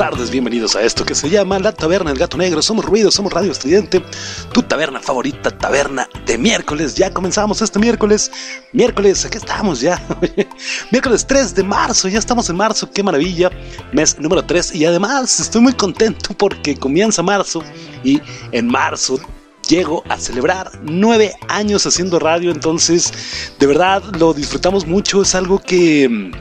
Tardes, bienvenidos a esto que se llama La Taberna del Gato Negro. Somos Ruido, somos Radio Estridente, tu taberna favorita, taberna de miércoles. Ya comenzamos este miércoles. Miércoles, aquí estamos ya. miércoles 3 de marzo, ya estamos en marzo, qué maravilla. Mes número 3 y además estoy muy contento porque comienza marzo y en marzo llego a celebrar nueve años haciendo radio, entonces de verdad lo disfrutamos mucho, es algo que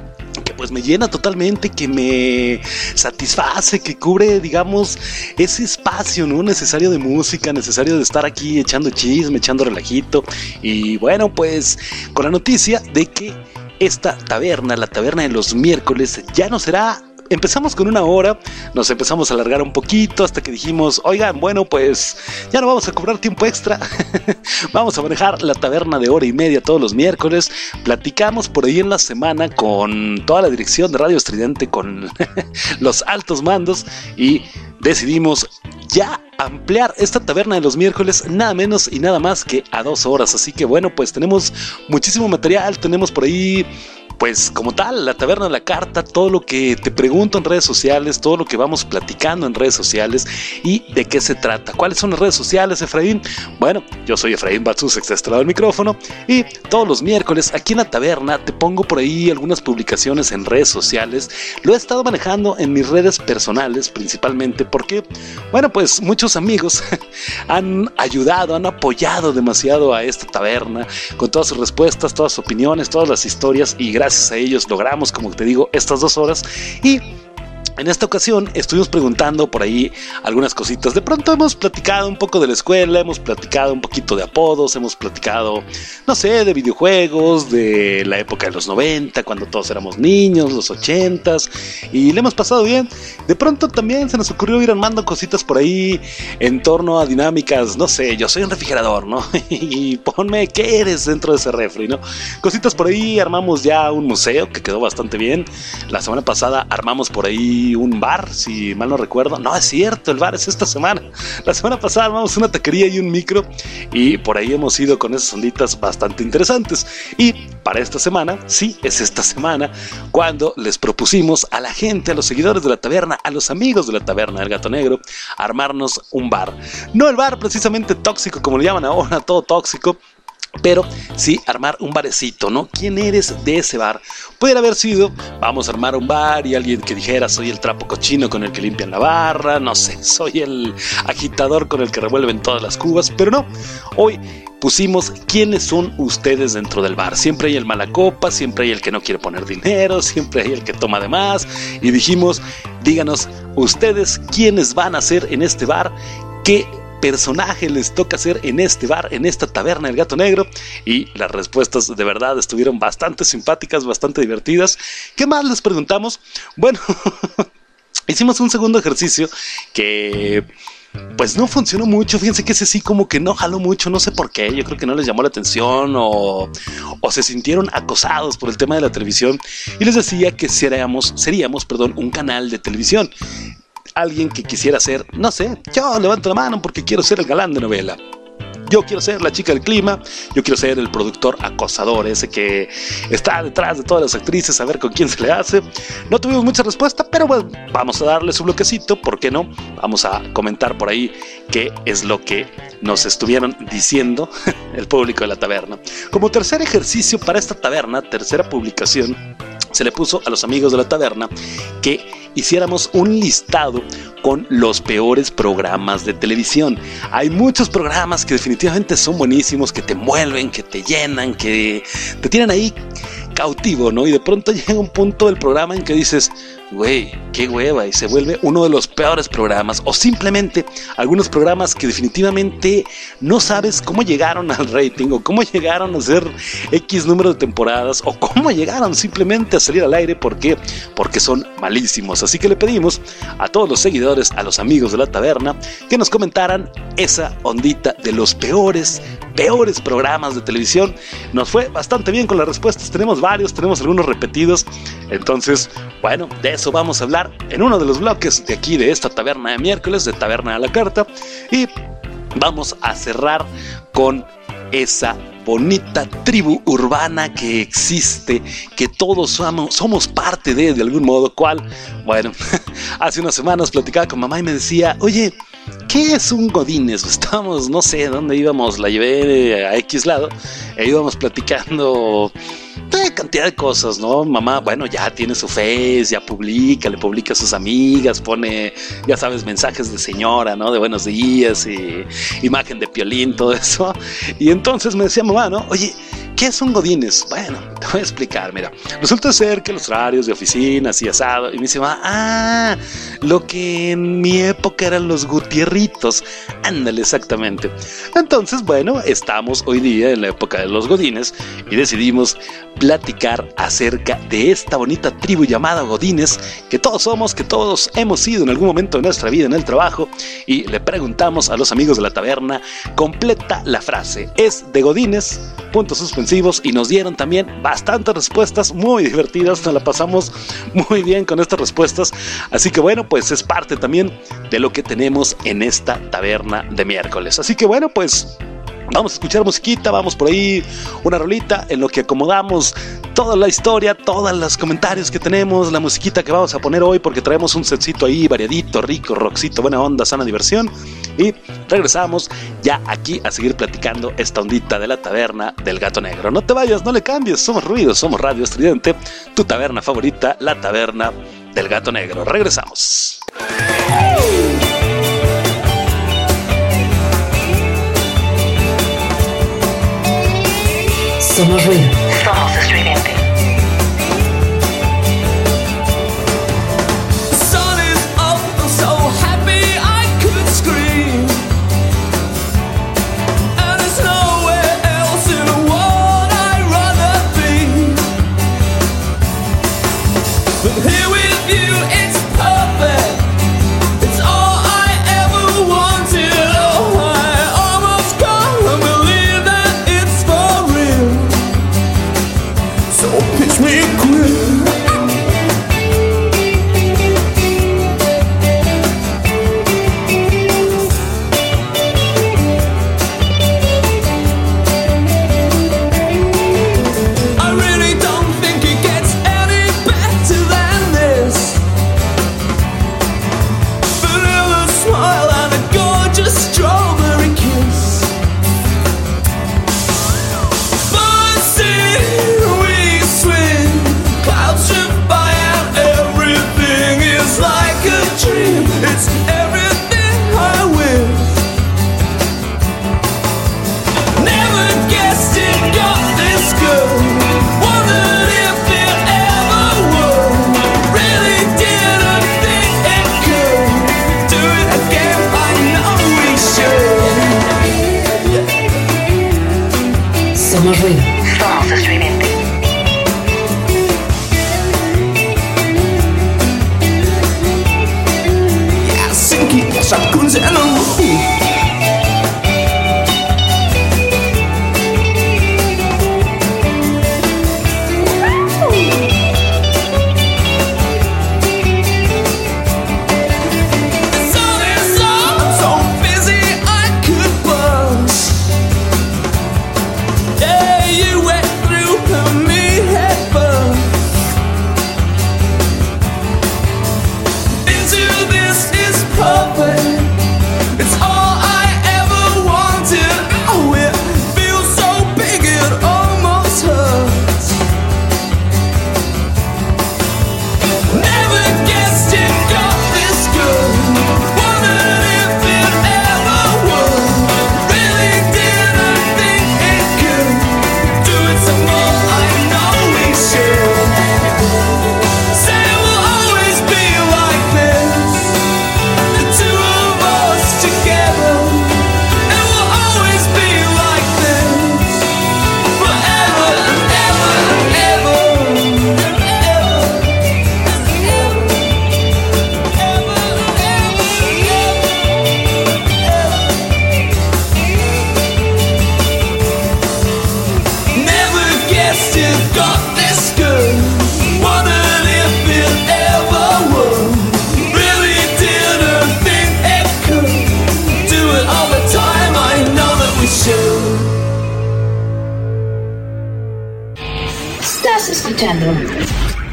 pues me llena totalmente, que me satisface, que cubre, digamos, ese espacio no necesario de música, necesario de estar aquí echando chisme, echando relajito. Y bueno, pues con la noticia de que esta taberna, la taberna de los miércoles, ya no será empezamos con una hora, nos empezamos a alargar un poquito hasta que dijimos, oigan, bueno, pues ya no vamos a cobrar tiempo extra, vamos a manejar la taberna de hora y media todos los miércoles, platicamos por ahí en la semana con toda la dirección de Radio Estridente, con los altos mandos y decidimos ya ampliar esta taberna de los miércoles nada menos y nada más que a dos horas. Así que bueno, pues tenemos muchísimo material, tenemos por ahí pues como tal, la taberna de la carta, todo lo que te pregunto en redes sociales, todo lo que vamos platicando en redes sociales y de qué se trata. ¿Cuáles son las redes sociales, Efraín? Bueno, yo soy Efraín Batsus, lado del micrófono, y todos los miércoles aquí en la taberna te pongo por ahí algunas publicaciones en redes sociales. Lo he estado manejando en mis redes personales principalmente porque, bueno, pues muchos amigos han ayudado, han apoyado demasiado a esta taberna con todas sus respuestas, todas sus opiniones, todas las historias y gracias gracias a ellos logramos, como te digo, estas dos horas. Y en esta ocasión estuvimos preguntando por ahí algunas cositas. De pronto hemos platicado un poco de la escuela, hemos platicado un poquito de apodos, hemos platicado, no sé, de videojuegos, de la época de los 90, cuando todos éramos niños, los 80 y le hemos pasado bien. De pronto también se nos ocurrió ir armando cositas por ahí en torno a dinámicas, no sé, yo soy un refrigerador, ¿no? y ponme qué eres dentro de ese refri, ¿no? Cositas por ahí, armamos ya un museo que quedó bastante bien. La semana pasada armamos por ahí un bar, si mal no recuerdo. No, es cierto, el bar es esta semana. La semana pasada armamos una taquería y un micro y por ahí hemos ido con esas onditas bastante interesantes. Y para esta semana, sí, es esta semana, cuando les propusimos a la gente, a los seguidores de la taberna, a los amigos de la taberna del gato negro, armarnos un bar. No el bar precisamente tóxico, como le llaman ahora, todo tóxico, pero sí armar un barecito, ¿no? ¿Quién eres de ese bar? Puede haber sido, vamos a armar un bar y alguien que dijera, soy el trapo cochino con el que limpian la barra, no sé, soy el agitador con el que revuelven todas las cubas, pero no, hoy pusimos quiénes son ustedes dentro del bar. Siempre hay el mala copa, siempre hay el que no quiere poner dinero, siempre hay el que toma de más. Y dijimos, díganos ustedes quiénes van a ser en este bar, qué personaje les toca hacer en este bar, en esta taberna del gato negro. Y las respuestas de verdad estuvieron bastante simpáticas, bastante divertidas. ¿Qué más les preguntamos? Bueno, hicimos un segundo ejercicio que pues no funcionó mucho. Fíjense que ese sí como que no jaló mucho, no sé por qué. Yo creo que no les llamó la atención o, o se sintieron acosados por el tema de la televisión. Y les decía que seríamos, seríamos perdón, un canal de televisión. Alguien que quisiera ser, no sé, yo levanto la mano porque quiero ser el galán de novela. Yo quiero ser la chica del clima, yo quiero ser el productor acosador, ese que está detrás de todas las actrices, a ver con quién se le hace. No tuvimos mucha respuesta, pero bueno, vamos a darle su bloquecito, ¿por qué no? Vamos a comentar por ahí qué es lo que nos estuvieron diciendo el público de la taberna. Como tercer ejercicio para esta taberna, tercera publicación, se le puso a los amigos de la taberna que hiciéramos un listado con los peores programas de televisión. Hay muchos programas que definitivamente son buenísimos, que te mueven, que te llenan, que te tienen ahí cautivo, ¿no? Y de pronto llega un punto del programa en que dices, güey, qué hueva, y se vuelve uno de los peores programas, o simplemente algunos programas que definitivamente no sabes cómo llegaron al rating, o cómo llegaron a ser X número de temporadas, o cómo llegaron simplemente a salir al aire, ¿por qué? Porque son malísimos. Así que le pedimos a todos los seguidores, a los amigos de la taberna, que nos comentaran esa ondita de los peores, peores programas de televisión. Nos fue bastante bien con las respuestas, tenemos varios, tenemos algunos repetidos, entonces, bueno, de eso vamos a hablar en uno de los bloques de aquí de esta taberna de miércoles, de Taberna a la Carta. Y vamos a cerrar con esa bonita tribu urbana que existe, que todos somos, parte de, de algún modo, cual, bueno, hace unas semanas platicaba con mamá y me decía, oye, ¿qué es un Godines? Estábamos, no sé dónde íbamos, la llevé a X lado, e íbamos platicando de cantidad de cosas, ¿no? Mamá, bueno, ya tiene su face, ya publica, le publica a sus amigas, pone, ya sabes, mensajes de señora, ¿no? De buenos días y imagen de piolín, todo eso. Y entonces me decía mamá, ¿no? Oye, ¿Qué es un Godines? Bueno, te voy a explicar, mira. Resulta ser que los horarios de oficinas y asado, y me dice, ah, lo que en mi época eran los Gutierritos. Ándale, exactamente. Entonces, bueno, estamos hoy día en la época de los Godines y decidimos platicar acerca de esta bonita tribu llamada Godines, que todos somos, que todos hemos sido en algún momento de nuestra vida en el trabajo, y le preguntamos a los amigos de la taberna, completa la frase, ¿es de Godines? Puntos suspensivos, y nos dieron también bastantes respuestas muy divertidas, nos la pasamos muy bien con estas respuestas, así que bueno, pues es parte también de lo que tenemos en esta taberna de miércoles. Así que bueno, pues Vamos a escuchar musiquita, vamos por ahí una rolita en lo que acomodamos toda la historia, todos los comentarios que tenemos, la musiquita que vamos a poner hoy porque traemos un setcito ahí variadito, rico, roxito, buena onda, sana diversión y regresamos ya aquí a seguir platicando esta ondita de la taberna del gato negro. No te vayas, no le cambies, somos ruidos, somos Radio Estridente, tu taberna favorita, la taberna del gato negro. Regresamos. Somos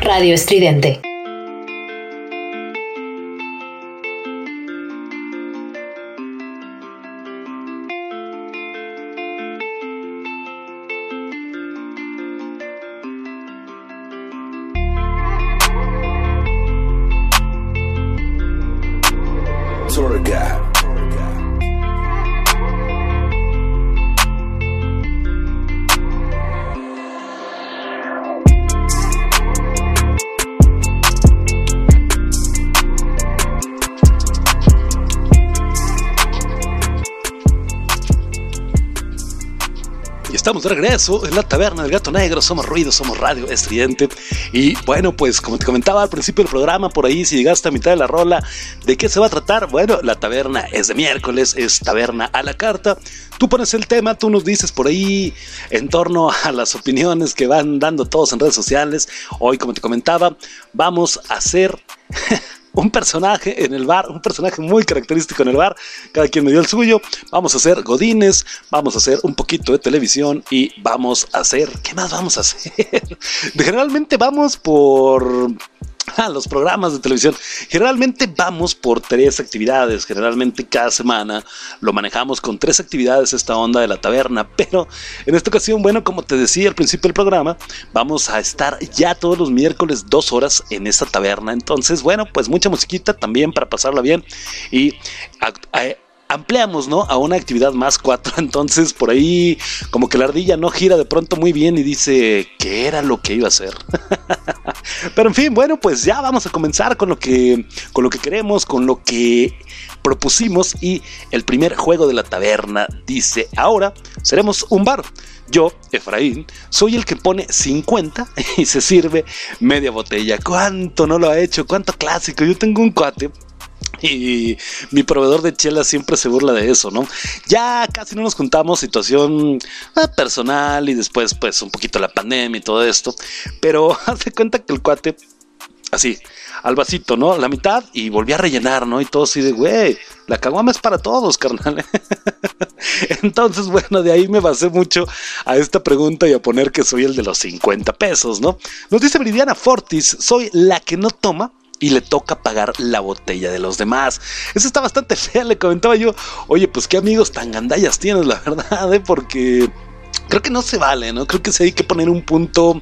Radio Estridente. De regreso en la taberna del gato negro. Somos ruido, somos radio estridente. Y bueno, pues como te comentaba al principio del programa, por ahí si llegaste a mitad de la rola, ¿de qué se va a tratar? Bueno, la taberna es de miércoles, es taberna a la carta. Tú pones el tema, tú nos dices por ahí en torno a las opiniones que van dando todos en redes sociales. Hoy, como te comentaba, vamos a hacer un personaje en el bar, un personaje muy característico en el bar. Cada quien me dio el suyo. Vamos a hacer godines, vamos a hacer un poquito de televisión y vamos a hacer. ¿Qué más vamos a hacer? Generalmente vamos por los programas de televisión. Generalmente vamos por tres actividades. Generalmente cada semana lo manejamos con tres actividades esta onda de la taberna. Pero en esta ocasión, bueno, como te decía al principio del programa, vamos a estar ya todos los miércoles dos horas en esta taberna. Entonces, bueno, pues mucha musiquita también para pasarla bien. Y a- a- ampliamos, ¿no? A una actividad más cuatro. Entonces, por ahí, como que la ardilla no gira de pronto muy bien y dice que era lo que iba a hacer. Pero en fin, bueno, pues ya vamos a comenzar con lo que, con lo que queremos, con lo que propusimos. Y el primer juego de la taberna dice: Ahora seremos un bar. Yo, Efraín, soy el que pone 50 y se sirve media botella. ¿Cuánto no lo ha hecho? ¿Cuánto clásico? Yo tengo un cuate y mi proveedor de chela siempre se burla de eso, ¿no? Ya casi no nos juntamos, situación eh, personal y después pues un poquito la pandemia y todo esto. Pero hace cuenta que el cuate, así, al vasito, ¿no? La mitad y volví a rellenar, ¿no? Y todo así de, güey, la caguama es para todos, carnal. Entonces, bueno, de ahí me basé mucho a esta pregunta y a poner que soy el de los 50 pesos, ¿no? Nos dice Viridiana Fortis, soy la que no toma y le toca pagar la botella de los demás. Eso está bastante fea, le comentaba yo. Oye, pues qué amigos tan gandallas tienes, la verdad, ¿eh? Porque creo que no se vale, ¿no? Creo que sí hay que poner un punto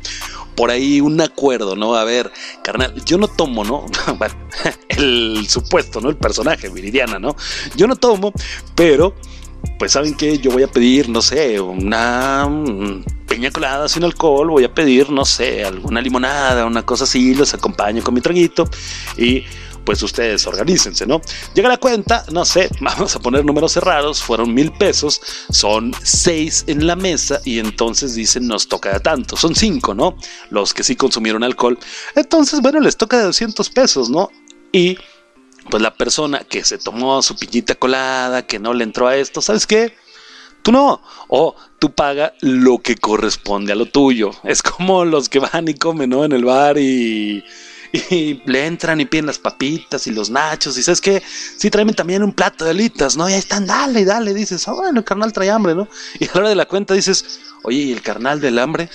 por ahí, un acuerdo, ¿no? A ver, carnal, yo no tomo, ¿no? El supuesto, ¿no? El personaje, Viridiana, ¿no? Yo no tomo, pero pues saben que yo voy a pedir, no sé, una piña colada sin alcohol, voy a pedir, no sé, alguna limonada, una cosa así, los acompaño con mi traguito y pues ustedes organícense, ¿no? Llega la cuenta, no sé, vamos a poner números cerrados, fueron mil pesos, son seis en la mesa y entonces dicen nos toca de tanto, son cinco, ¿no? Los que sí consumieron alcohol, entonces bueno, les toca de 200 pesos, ¿no? Y pues la persona que se tomó su piñita colada, que no le entró a esto, ¿sabes qué? Tú no, o tú paga lo que corresponde a lo tuyo. Es como los que van y comen, ¿no? En el bar y, y le entran y piden las papitas y los nachos. Y sabes qué, sí, tráeme también un plato de alitas, ¿no? Y ahí están, dale, dale. Dices, ah, bueno, el carnal trae hambre, ¿no? Y a la hora de la cuenta dices, oye, ¿y el carnal del hambre?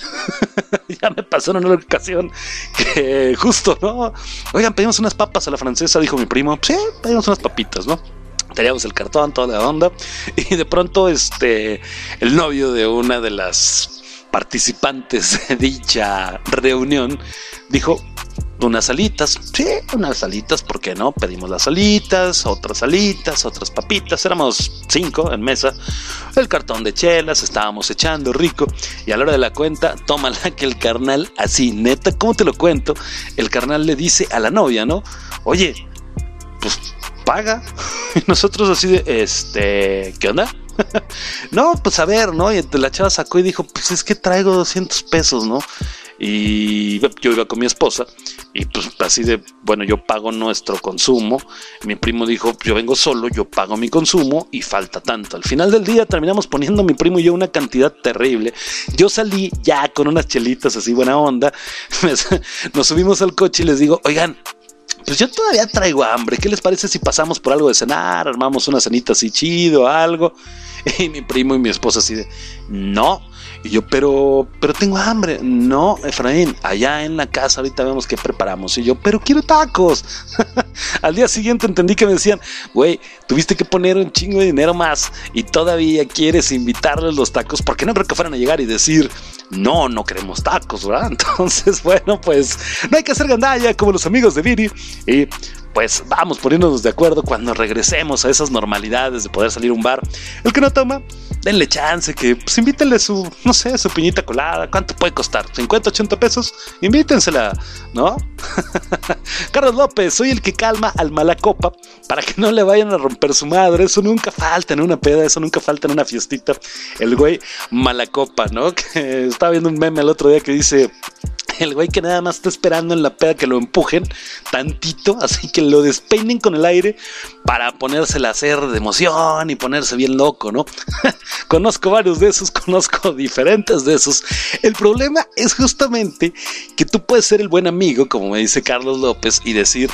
ya me pasó en una ocasión que justo, ¿no? Oigan, pedimos unas papas a la francesa, dijo mi primo. Sí, pedimos unas papitas, ¿no? Teníamos el cartón, toda la onda. Y de pronto, este, el novio de una de las participantes de dicha reunión dijo, unas alitas, sí, unas alitas, ¿por qué no? Pedimos las alitas, otras alitas, otras papitas, éramos cinco en mesa, el cartón de chelas, estábamos echando rico, y a la hora de la cuenta, tómala que el carnal, así, neta, ¿cómo te lo cuento? El carnal le dice a la novia, ¿no? Oye, pues paga. Y nosotros así de, este, ¿qué onda? no, pues a ver, ¿no? Y la chava sacó y dijo, pues es que traigo 200 pesos, ¿no? y yo iba con mi esposa y pues así de, bueno, yo pago nuestro consumo. Mi primo dijo, yo vengo solo, yo pago mi consumo y falta tanto. Al final del día terminamos poniendo mi primo y yo una cantidad terrible. Yo salí ya con unas chelitas así buena onda. Nos subimos al coche y les digo, oigan, pues yo todavía traigo hambre. ¿Qué les parece si pasamos por algo de cenar? Armamos una cenita así chido, algo. Y mi primo y mi esposa así de, no. Y yo, pero, pero tengo hambre. No, Efraín, allá en la casa ahorita vemos qué preparamos. Y yo, pero quiero tacos. Al día siguiente entendí que me decían, güey, tuviste que poner un chingo de dinero más y todavía quieres invitarles los tacos porque no creo que fueran a llegar y decir, no, no queremos tacos, ¿verdad? Entonces, bueno, pues no hay que hacer gandalla como los amigos de Viri. Y pues vamos poniéndonos de acuerdo cuando regresemos a esas normalidades de poder salir a un bar. El que no toma, denle chance, que pues invítenle su, no sé, su piñita colada. ¿Cuánto puede costar? ¿50, 80 pesos? Invítensela, ¿no? Carlos López, soy el que calma al malacopa para que no le vayan a romper su madre. Eso nunca falta en una peda, eso nunca falta en una fiestita. El güey malacopa, ¿no? Que estaba viendo un meme el otro día que dice el güey que nada más está esperando en la peda que lo empujen tantito, así que lo despeinen con el aire para ponérsela a hacer de emoción y ponerse bien loco, ¿no? conozco varios de esos, conozco diferentes de esos. El problema es justamente que tú puedes ser el buen amigo, como me dice Carlos López, y decir,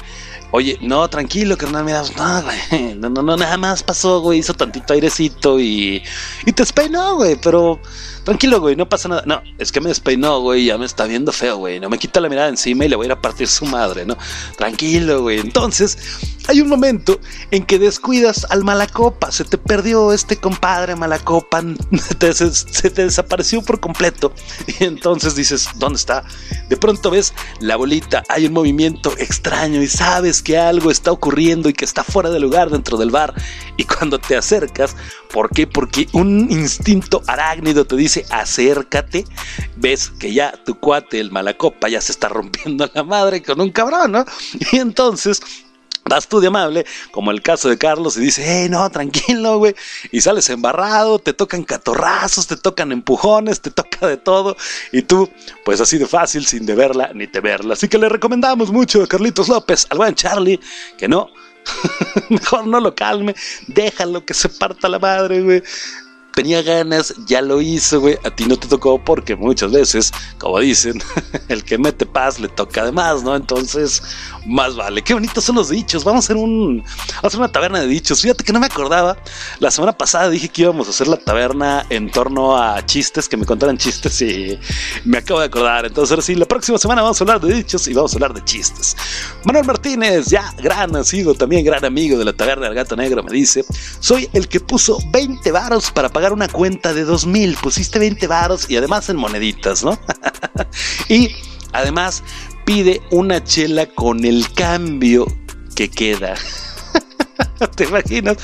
Oye, no, tranquilo, carnal, mira, no, güey, no, no, no, nada más pasó, güey, hizo tantito airecito y, y te despeinó, güey, pero tranquilo, güey, no pasa nada. No, es que me despeinó, güey, ya me está viendo feo, güey, no me quita la mirada encima y le voy a ir a partir su madre, ¿no? Tranquilo, güey. Entonces, hay un momento en que descuidas al malacopa, se te perdió este compadre malacopa, se, se te desapareció por completo. Y entonces dices, ¿dónde está? De pronto ves la bolita, hay un movimiento extraño y sabes que algo está ocurriendo y que está fuera de lugar dentro del bar. Y cuando te acercas, ¿por qué? Porque un instinto arácnido te dice, acércate, ves que ya tu cuate, el malacopa, ya se está rompiendo la madre con un cabrón, ¿no? Y entonces Vas tú de amable, como el caso de Carlos, y dice, hey, no, tranquilo, güey. Y sales embarrado, te tocan catorrazos, te tocan empujones, te toca de todo. Y tú, pues así de fácil, sin deberla ni temerla. Así que le recomendamos mucho a Carlitos López, al buen Charlie, que no, mejor no lo calme, déjalo que se parta la madre, güey. Tenía ganas, ya lo hizo, güey. A ti no te tocó porque muchas veces, como dicen, el que mete paz le toca de más, ¿no? Entonces, más vale. Qué bonitos son los dichos. Vamos a hacer un, vamos a hacer una taberna de dichos. Fíjate que no me acordaba. La semana pasada dije que íbamos a hacer la taberna en torno a chistes, que me contaran chistes y me acabo de acordar. Entonces, ahora sí, la próxima semana vamos a hablar de dichos y vamos a hablar de chistes. Manuel Martínez, ya gran nacido, también gran amigo de la taberna del gato negro, me dice: Soy el que puso 20 varos para pagar una cuenta de 2000. Pusiste 20 varos y además en moneditas, ¿no? y además pide una chela con el cambio que queda. ¿Te imaginas?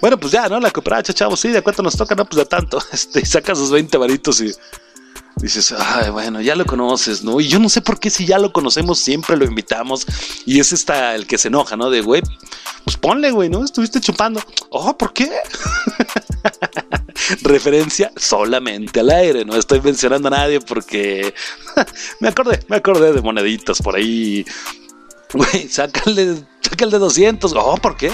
Bueno, pues ya, ¿no? La cooperacha, chavos, sí, ¿de cuánto nos toca? No, pues de tanto. Este, sacas sus 20 varitos y dices, ay, bueno, ya lo conoces, ¿no? Y yo no sé por qué si ya lo conocemos siempre lo invitamos. Y es esta el que se enoja, ¿no? De, güey, pues ponle, güey, ¿no? Estuviste chupando. Oh, ¿por qué? Referencia solamente al aire, no estoy mencionando a nadie porque me acordé, me acordé de moneditas por ahí. Güey, sácale, sácale de 200. Oh, ¿por qué?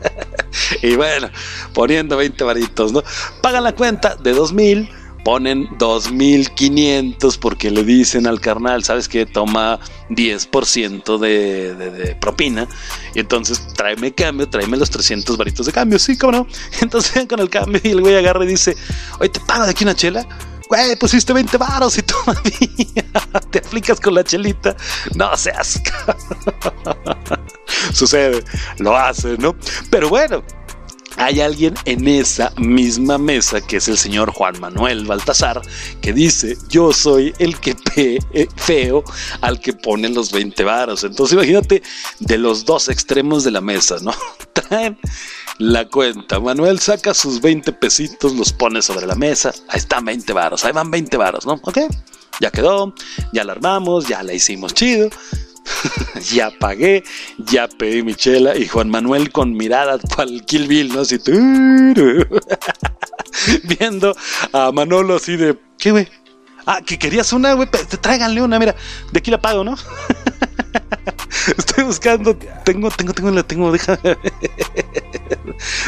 y bueno, poniendo 20 varitos, ¿no? Pagan la cuenta de 2000, ponen 2500 porque le dicen al carnal, ¿sabes qué? Toma 10% de, propina. Y entonces tráeme cambio, tráeme los 300 varitos de cambio. Sí, cómo no. Entonces con el cambio y el güey agarra y dice, oye, ¿te pago de aquí una chela? Güey, pusiste 20 varos y todavía te aplicas con la chelita. No seas. Sucede, lo hace, ¿no? Pero bueno, hay alguien en esa misma mesa que es el señor Juan Manuel Baltasar que dice yo soy el que pe eh, feo al que pone los 20 varos entonces imagínate de los dos extremos de la mesa no traen la cuenta. Manuel saca sus 20 pesitos los pone sobre la mesa. Ahí están 20 varos ahí van 20 varos no ok ya quedó ya la armamos ya la hicimos chido ya pagué, ya pedí mi chela y Juan Manuel con mirada cual Kill Bill, ¿no? Así, viendo a Manolo así de, ¿qué güey? Ah, que querías una, güey. Tráiganle una, mira. De aquí la pago, ¿no? Estoy buscando. Tengo, tengo, tengo, la tengo. Déjame.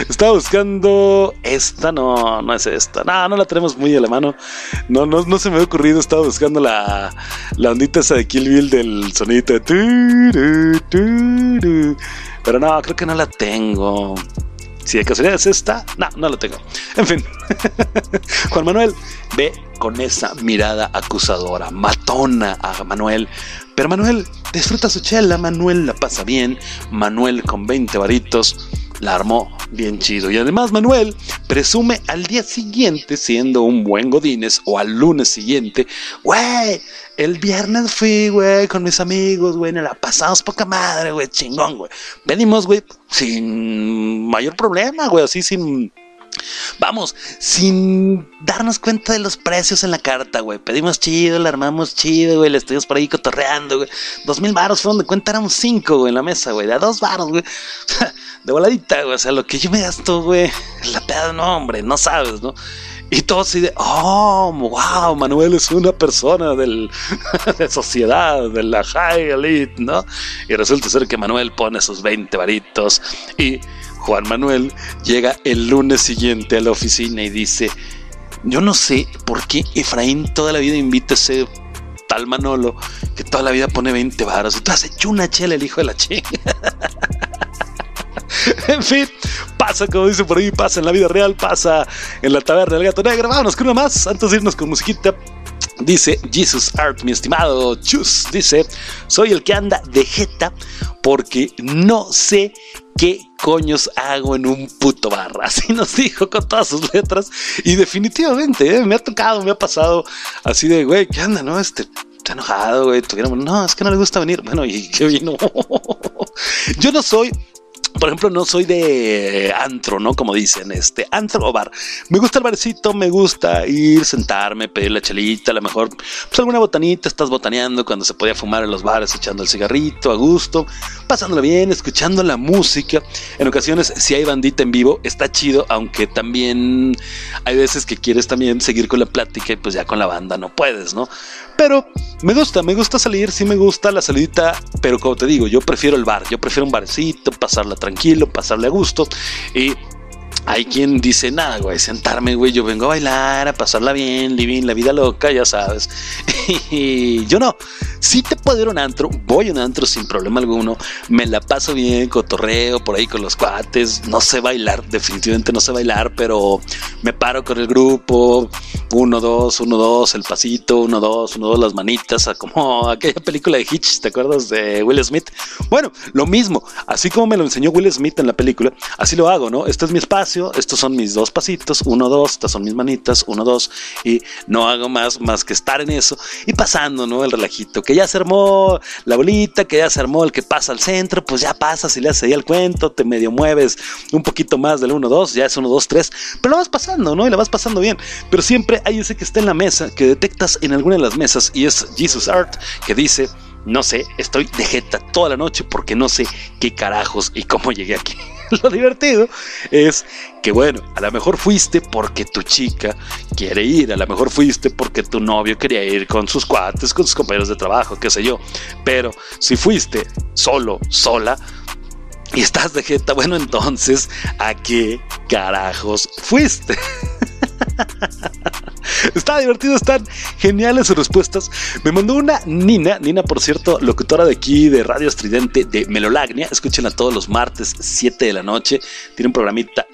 Estaba buscando. Esta no, no es esta. No, no la tenemos muy a la mano. No, no, no se me ha ocurrido. Estaba buscando la, la ondita esa de Kill Bill del sonito de. Pero no, creo que no la tengo. Si de casualidad es esta, no, no la tengo. En fin, Juan Manuel ve con esa mirada acusadora, matona a Manuel. Pero Manuel disfruta su chela, Manuel la pasa bien, Manuel con 20 varitos la armó bien chido. Y además Manuel presume al día siguiente, siendo un buen Godines, o al lunes siguiente, güey, el viernes fui, güey, con mis amigos, güey, la pasamos poca madre, güey, chingón, güey. Venimos, güey, sin mayor problema, güey, así sin... Vamos, sin darnos cuenta de los precios en la carta, güey. Pedimos chido, la armamos chido, güey. Le estuvimos por ahí cotorreando, güey. Dos mil baros fueron de cuenta, éramos cinco, güey, en la mesa, güey. De dos baros, güey. De voladita, güey. O sea, lo que yo me gasto, güey. La peda, no, hombre, no sabes, ¿no? Y todo así de, oh, wow, Manuel es una persona del, de sociedad, de la high elite, ¿no? Y resulta ser que Manuel pone sus 20 varitos y Juan Manuel llega el lunes siguiente a la oficina y dice, yo no sé por qué Efraín toda la vida invita a ese tal Manolo que toda la vida pone 20 varos y tú has hecho una chela el hijo de la chinga. en fin, pasa, como dice por ahí, pasa en la vida real, pasa en la taberna del gato negro. Vámonos con una más antes de irnos con musiquita. Dice Jesus Art, mi estimado Chus, dice, soy el que anda de jeta porque no sé qué coños hago en un puto bar. Así nos dijo con todas sus letras. Y definitivamente, eh, me ha tocado, me ha pasado así de, güey, ¿qué anda, no? Este, está enojado, güey. No, es que no le gusta venir. Bueno, y qué vino. Yo no soy por ejemplo, no soy de antro, ¿no? Como dicen, este, antro o bar. Me gusta el barcito, me gusta ir, sentarme, pedir la chelita, a lo mejor, pues alguna botanita, estás botaneando cuando se podía fumar en los bares, echando el cigarrito a gusto, pasándolo bien, escuchando la música. En ocasiones, si hay bandita en vivo, está chido, aunque también hay veces que quieres también seguir con la plática y pues ya con la banda no puedes, ¿no? Pero me gusta, me gusta salir, sí me gusta la salidita, pero como te digo, yo prefiero el bar, yo prefiero un barcito, pasarla tranquilo, pasarle a gusto y hay quien dice, nada, güey, sentarme, güey, yo vengo a bailar, a pasarla bien, living la vida loca, ya sabes. y yo no. Si te puedo ir a un antro, voy a un antro sin problema alguno, me la paso bien, cotorreo por ahí con los cuates, no sé bailar, definitivamente no sé bailar, pero me paro con el grupo, uno, dos, uno, dos, el pasito, uno, dos, uno, dos, las manitas, como aquella película de Hitch, ¿te acuerdas de Will Smith? Bueno, lo mismo, así como me lo enseñó Will Smith en la película, así lo hago, ¿no? Este es mi espacio, estos son mis dos pasitos, uno, dos, estas son mis manitas, uno, dos, y no hago más, más que estar en eso y pasando, ¿no? El relajito, que ya se armó la bolita, que ya se armó el que pasa al centro, pues ya pasas y le haces ahí el cuento, te medio mueves un poquito más del 1, 2, ya es 1, 2, 3, pero lo vas pasando, ¿no? Y la vas pasando bien, pero siempre hay ese que está en la mesa, que detectas en alguna de las mesas, y es Jesus Art, que dice, no sé, estoy de jeta toda la noche porque no sé qué carajos y cómo llegué aquí. Lo divertido es que, bueno, a lo mejor fuiste porque tu chica quiere ir, a lo mejor fuiste porque tu novio quería ir con sus cuates, con sus compañeros de trabajo, qué sé yo. Pero si fuiste solo, sola, y estás de jeta, bueno, entonces, ¿a qué carajos fuiste? Está divertido, están geniales sus respuestas. Me mandó una Nina, Nina, por cierto, locutora de aquí de Radio Estridente de Melolagnia. Escuchen todos los martes, 7 de la noche. Tiene un programita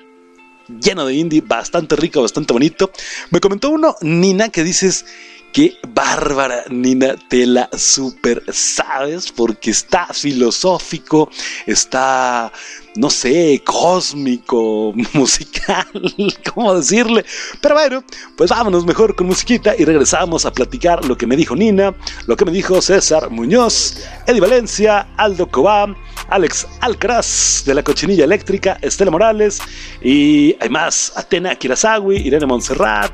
lleno de indie, bastante rico, bastante bonito. Me comentó uno, Nina, que dices. Qué bárbara, Nina, te la super sabes porque está filosófico, está, no sé, cósmico, musical, ¿cómo decirle? Pero bueno, pues vámonos mejor con musiquita y regresamos a platicar lo que me dijo Nina, lo que me dijo César Muñoz, Eddie Valencia, Aldo Cobam, Alex Alcaraz de la Cochinilla Eléctrica, Estela Morales y hay más, Atena Kirasawi, Irene Montserrat.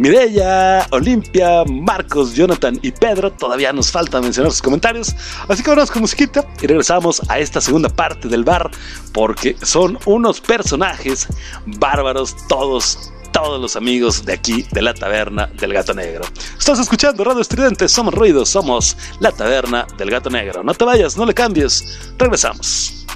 Mireya, Olimpia, Marcos, Jonathan y Pedro. Todavía nos falta mencionar sus comentarios. Así que vamos con musiquita y regresamos a esta segunda parte del bar. Porque son unos personajes bárbaros todos todos los amigos de aquí de la taberna del gato negro. Estás escuchando Radio Estridente, somos ruidos, somos la taberna del gato negro. No te vayas, no le cambies, regresamos.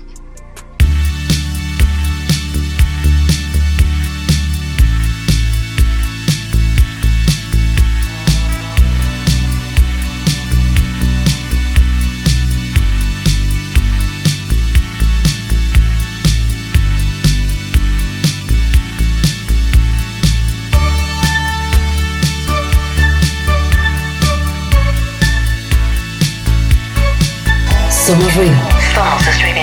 Somos ruido. Somos.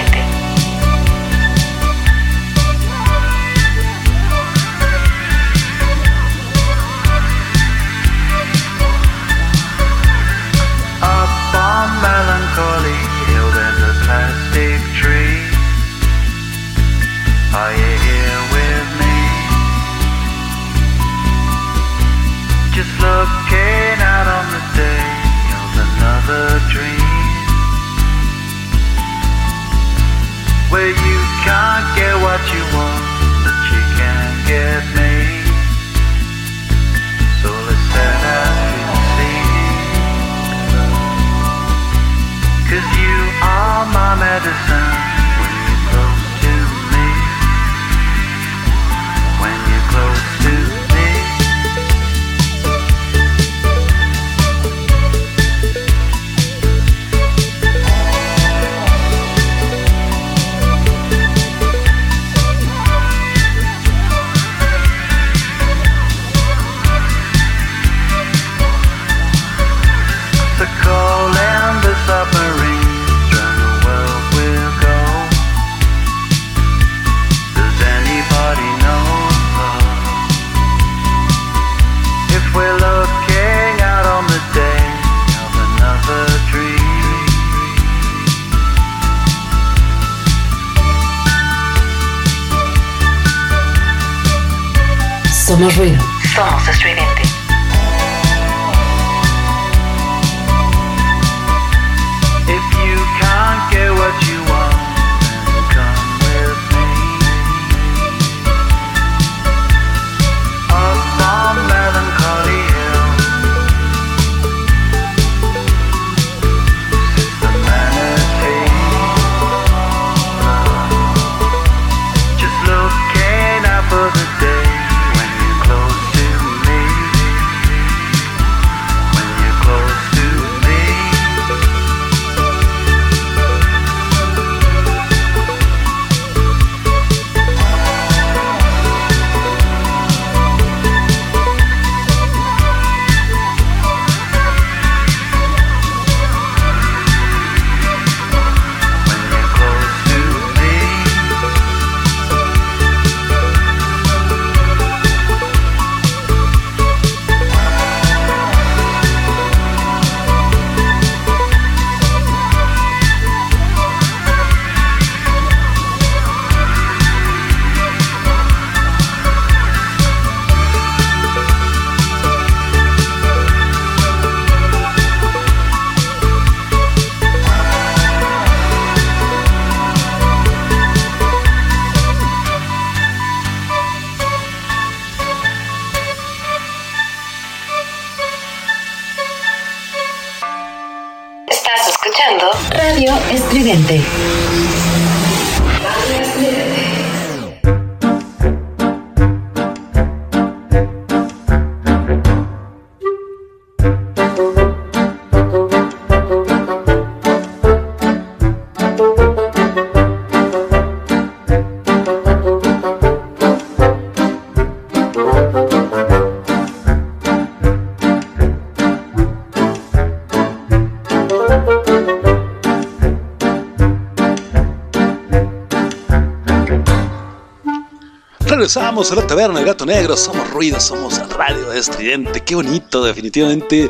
A la taberna del gato negro, somos ruido, somos radio estridente, qué bonito, definitivamente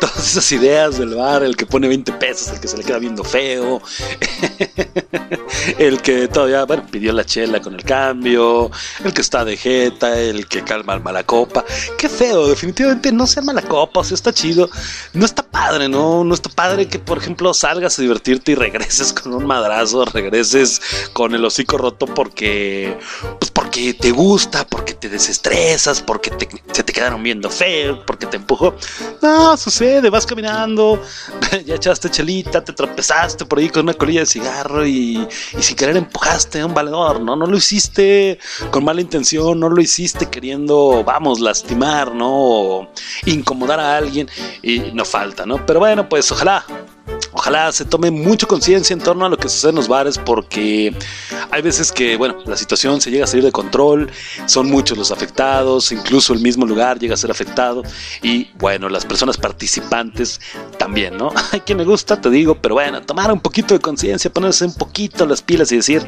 todas esas ideas del bar, el que pone 20 pesos, el que se le queda viendo feo, el que todavía, bueno, pidió la chela con el cambio, el que está de jeta, el que calma al mala copa, qué feo, definitivamente no sea mala copa, o sea, está chido, no está padre, ¿no? No está padre que, por ejemplo, salgas a divertirte y regreses con un madrazo, regreses con el hocico roto porque, pues porque te gusta, porque te desestresas, porque se te quedaron viendo feo, porque te empujó. No, sucede, vas caminando, ya echaste chelita, te tropezaste por ahí con una colilla de cigarro y, y sin querer empujaste a un valedor, ¿no? No lo hiciste con mala intención, no lo hiciste queriendo, vamos, lastimar, ¿no? O incomodar a alguien y no falta, ¿no? Pero bueno, pues ojalá Ojalá se tome mucho conciencia en torno a lo que sucede en los bares porque hay veces que, bueno, la situación se llega a salir de control, son muchos los afectados, incluso el mismo lugar llega a ser afectado y, bueno, las personas participantes también, ¿no? Hay quien me gusta, te digo, pero bueno, tomar un poquito de conciencia, ponerse un poquito las pilas y decir,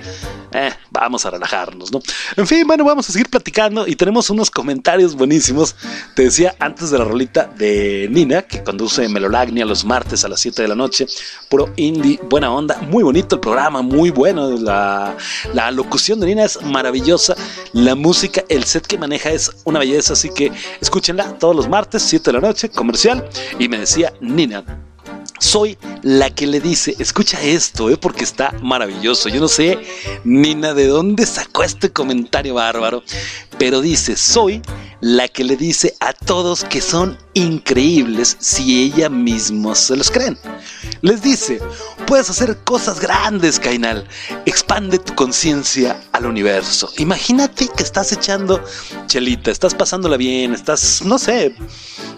eh, vamos a relajarnos, ¿no? En fin, bueno, vamos a seguir platicando y tenemos unos comentarios buenísimos. Te decía antes de la rolita de Nina, que conduce Melolagnia los martes a las 7 de la noche, puro indie, buena onda, muy bonito el programa, muy bueno. La, la locución de Nina es maravillosa, la música, el set que maneja es una belleza, así que escúchenla todos los martes, 7 de la noche, comercial. Y me decía Nina, soy la que le dice, escucha esto, ¿eh? porque está maravilloso. Yo no sé, Nina, de dónde sacó este comentario bárbaro, pero dice, soy la que le dice a todos que son increíbles si ella misma se los creen. Les dice, puedes hacer cosas grandes, Kainal. Expande tu conciencia al universo. Imagínate que estás echando chelita, estás pasándola bien, estás, no sé,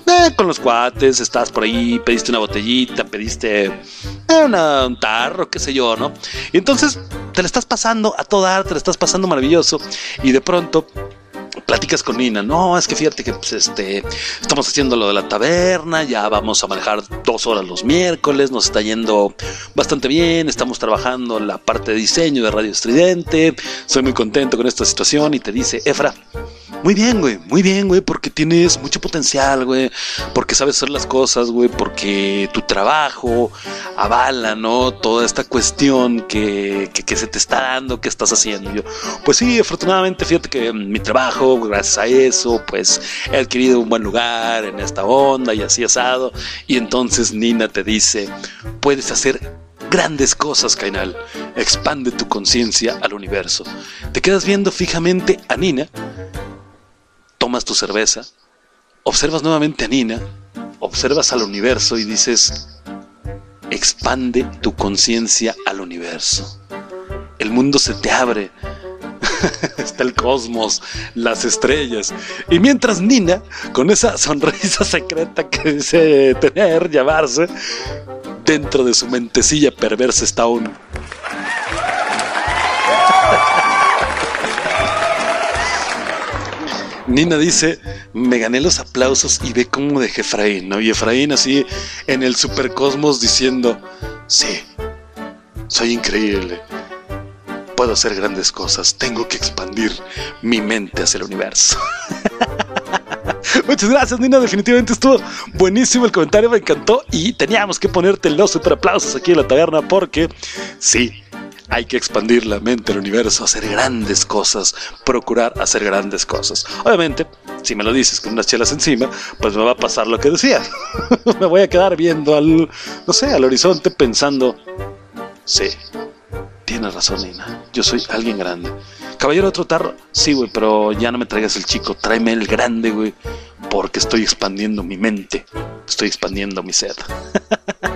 eh, con los cuates, estás por ahí, pediste una botellita, pediste eh, una- un tarro, qué sé yo, ¿no? Y entonces te la estás pasando a toda arte, te la estás pasando maravilloso y de pronto platicas con Nina, no, es que fíjate que pues, este, estamos haciendo lo de la taberna, ya vamos a manejar dos horas los miércoles, nos está yendo bastante bien, estamos trabajando la parte de diseño de Radio Estridente, soy muy contento con esta situación y te dice, Efra, muy bien, güey, muy bien, güey, porque tienes mucho potencial, güey, porque sabes hacer las cosas, güey, porque tu trabajo avala, ¿no? Toda esta cuestión que, que, se te está dando, que estás haciendo. Yo, pues sí, afortunadamente, fíjate que mi trabajo, gracias a eso, pues he adquirido un buen lugar en esta onda y así asado. Y entonces Nina te dice, puedes hacer grandes cosas, Kainal. Expande tu conciencia al universo. Te quedas viendo fijamente a Nina tomas tu cerveza, observas nuevamente a Nina, observas al universo y dices, expande tu conciencia al universo. El mundo se te abre. Está el cosmos, las estrellas. Y mientras Nina, con esa sonrisa secreta que dice tener, llamarse, dentro de su mentecilla perversa está un... Nina dice, me gané los aplausos y ve cómo dejé Efraín, ¿no? Y Efraín así en el supercosmos diciendo, sí, soy increíble, puedo hacer grandes cosas, tengo que expandir mi mente hacia el universo. Muchas gracias, Nina. Definitivamente estuvo buenísimo el comentario, me encantó. Y teníamos que ponerte los super aplausos aquí en la taberna porque sí, hay que expandir la mente al universo, hacer grandes cosas, procurar hacer grandes cosas. Obviamente, si me lo dices con unas chelas encima, pues me va a pasar lo que decía. me voy a quedar viendo al, no sé, al horizonte pensando, sí, tienes razón, Nina, yo soy alguien grande. Caballero, otro tarro. Sí, güey, pero ya no me traigas el chico, tráeme el grande, güey, porque estoy expandiendo mi mente, estoy expandiendo mi sed.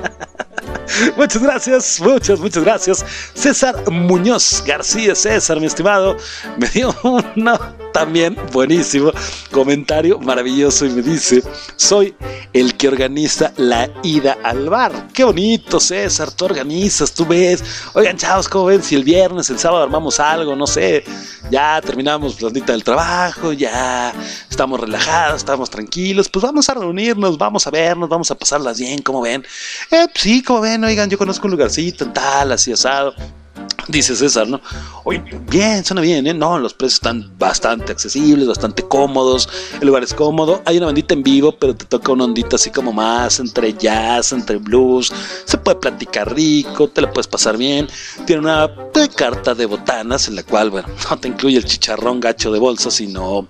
Muchas gracias, muchas, muchas gracias. César Muñoz García, César, mi estimado, me dio una también buenísimo comentario maravilloso y me dice, soy el que organiza la ida al bar. Qué bonito, César, tú organizas, tú ves. Oigan, chavos, ¿cómo ven? Si el viernes, el sábado armamos algo, no sé, ya terminamos la ondita del trabajo, ya estamos relajados, estamos tranquilos, pues vamos a reunirnos, vamos a vernos, vamos a pasarlas bien, ¿cómo ven? Eh, pues sí, como ven, oigan, yo conozco un lugarcito, tal, así asado. Dice César, ¿no? Oye, bien, suena bien, ¿eh? No, los precios están bastante accesibles, bastante cómodos, el lugar es cómodo, hay una bandita en vivo, pero te toca una ondita así como más entre jazz, entre blues, se puede platicar rico, te la puedes pasar bien, tiene una carta de botanas en la cual, bueno, no te incluye el chicharrón gacho de bolsa, sino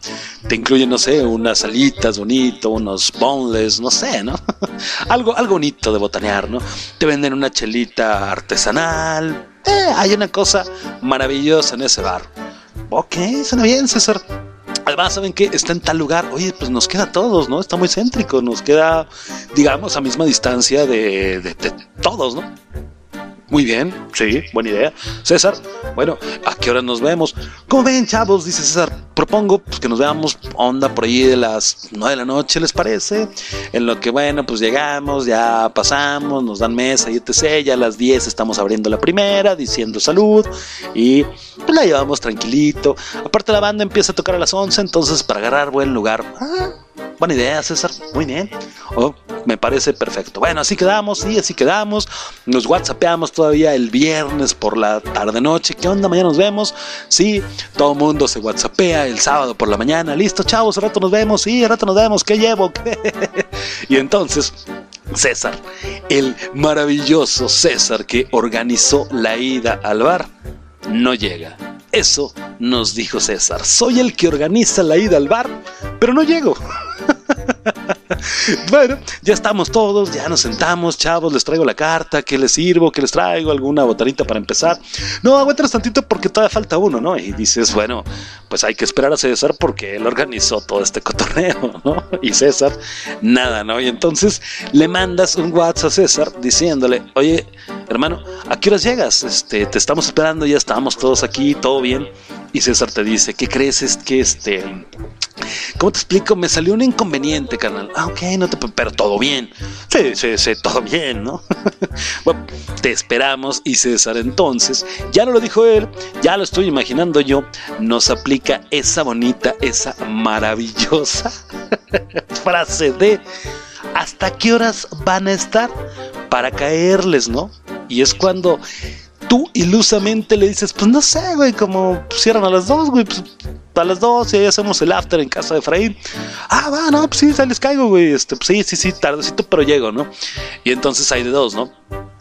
te incluye, no sé, unas alitas bonito, unos boneless, no sé, ¿no? algo, algo bonito de botanear, ¿no? Te venden una chelita artesanal, eh, hay una cosa maravillosa en ese bar. Ok, suena bien, César. Además, ¿saben qué? Está en tal lugar. Oye, pues nos queda a todos, ¿no? Está muy céntrico. Nos queda, digamos, a misma distancia de, de- de todos, ¿no? Muy bien, sí, buena idea. César, bueno, ¿a qué hora nos vemos? ¿Cómo ven, chavos? Dice César, propongo pues, que nos veamos onda por ahí de las 9 de la noche, ¿les parece? En lo que, bueno, pues llegamos, ya pasamos, nos dan mesa y etc. Ya a las 10 estamos abriendo la primera, diciendo salud y pues la llevamos tranquilito. Aparte la banda empieza a tocar a las 11, entonces para agarrar buen lugar. Ah, buena idea, César, muy bien. Oh, me parece perfecto. Bueno, así quedamos, sí, así quedamos. Nos whatsappeamos todavía el viernes por la tarde noche. ¿Qué onda? Mañana nos vemos. Sí, todo el mundo se whatsappea el sábado por la mañana. Listo, chavos, al rato nos vemos. Sí, al rato nos vemos. ¿Qué llevo? y entonces, César, el maravilloso César que organizó la ida al bar, no llega. Eso nos dijo César. Soy el que organiza la ida al bar, pero no llego. Bueno, ya estamos todos, ya nos sentamos, chavos, les traigo la carta, ¿qué les sirvo? ¿Qué les traigo? ¿Alguna botanita para empezar? No, aguantas tantito porque todavía falta uno, ¿no? Y dices, bueno, pues hay que esperar a César porque él organizó todo este cotorreo, ¿no? Y César, nada, ¿no? Y entonces le mandas un WhatsApp a César diciéndole, oye, hermano, ¿a qué horas llegas? Este, te estamos esperando, ya estamos todos aquí, todo bien. Y César te dice, ¿qué crees? Es que este... ¿Cómo te explico? Me salió un inconveniente, carnal. Ah, ok, no te... Pero todo bien. Sí, sí, sí, todo bien, ¿no? bueno, te esperamos y César entonces, ya no lo dijo él, ya lo estoy imaginando yo, nos aplica esa bonita, esa maravillosa frase de ¿hasta qué horas van a estar para caerles, no? Y es cuando tú ilusamente le dices, pues no sé, güey, como cierran a las dos, güey, pues a las dos y ahí hacemos el after en casa de Efraín. Ah, va, no, pues sí, les caigo, güey, este, pues sí, sí, sí, tardecito, pero llego, ¿no? Y entonces hay de dos, ¿no?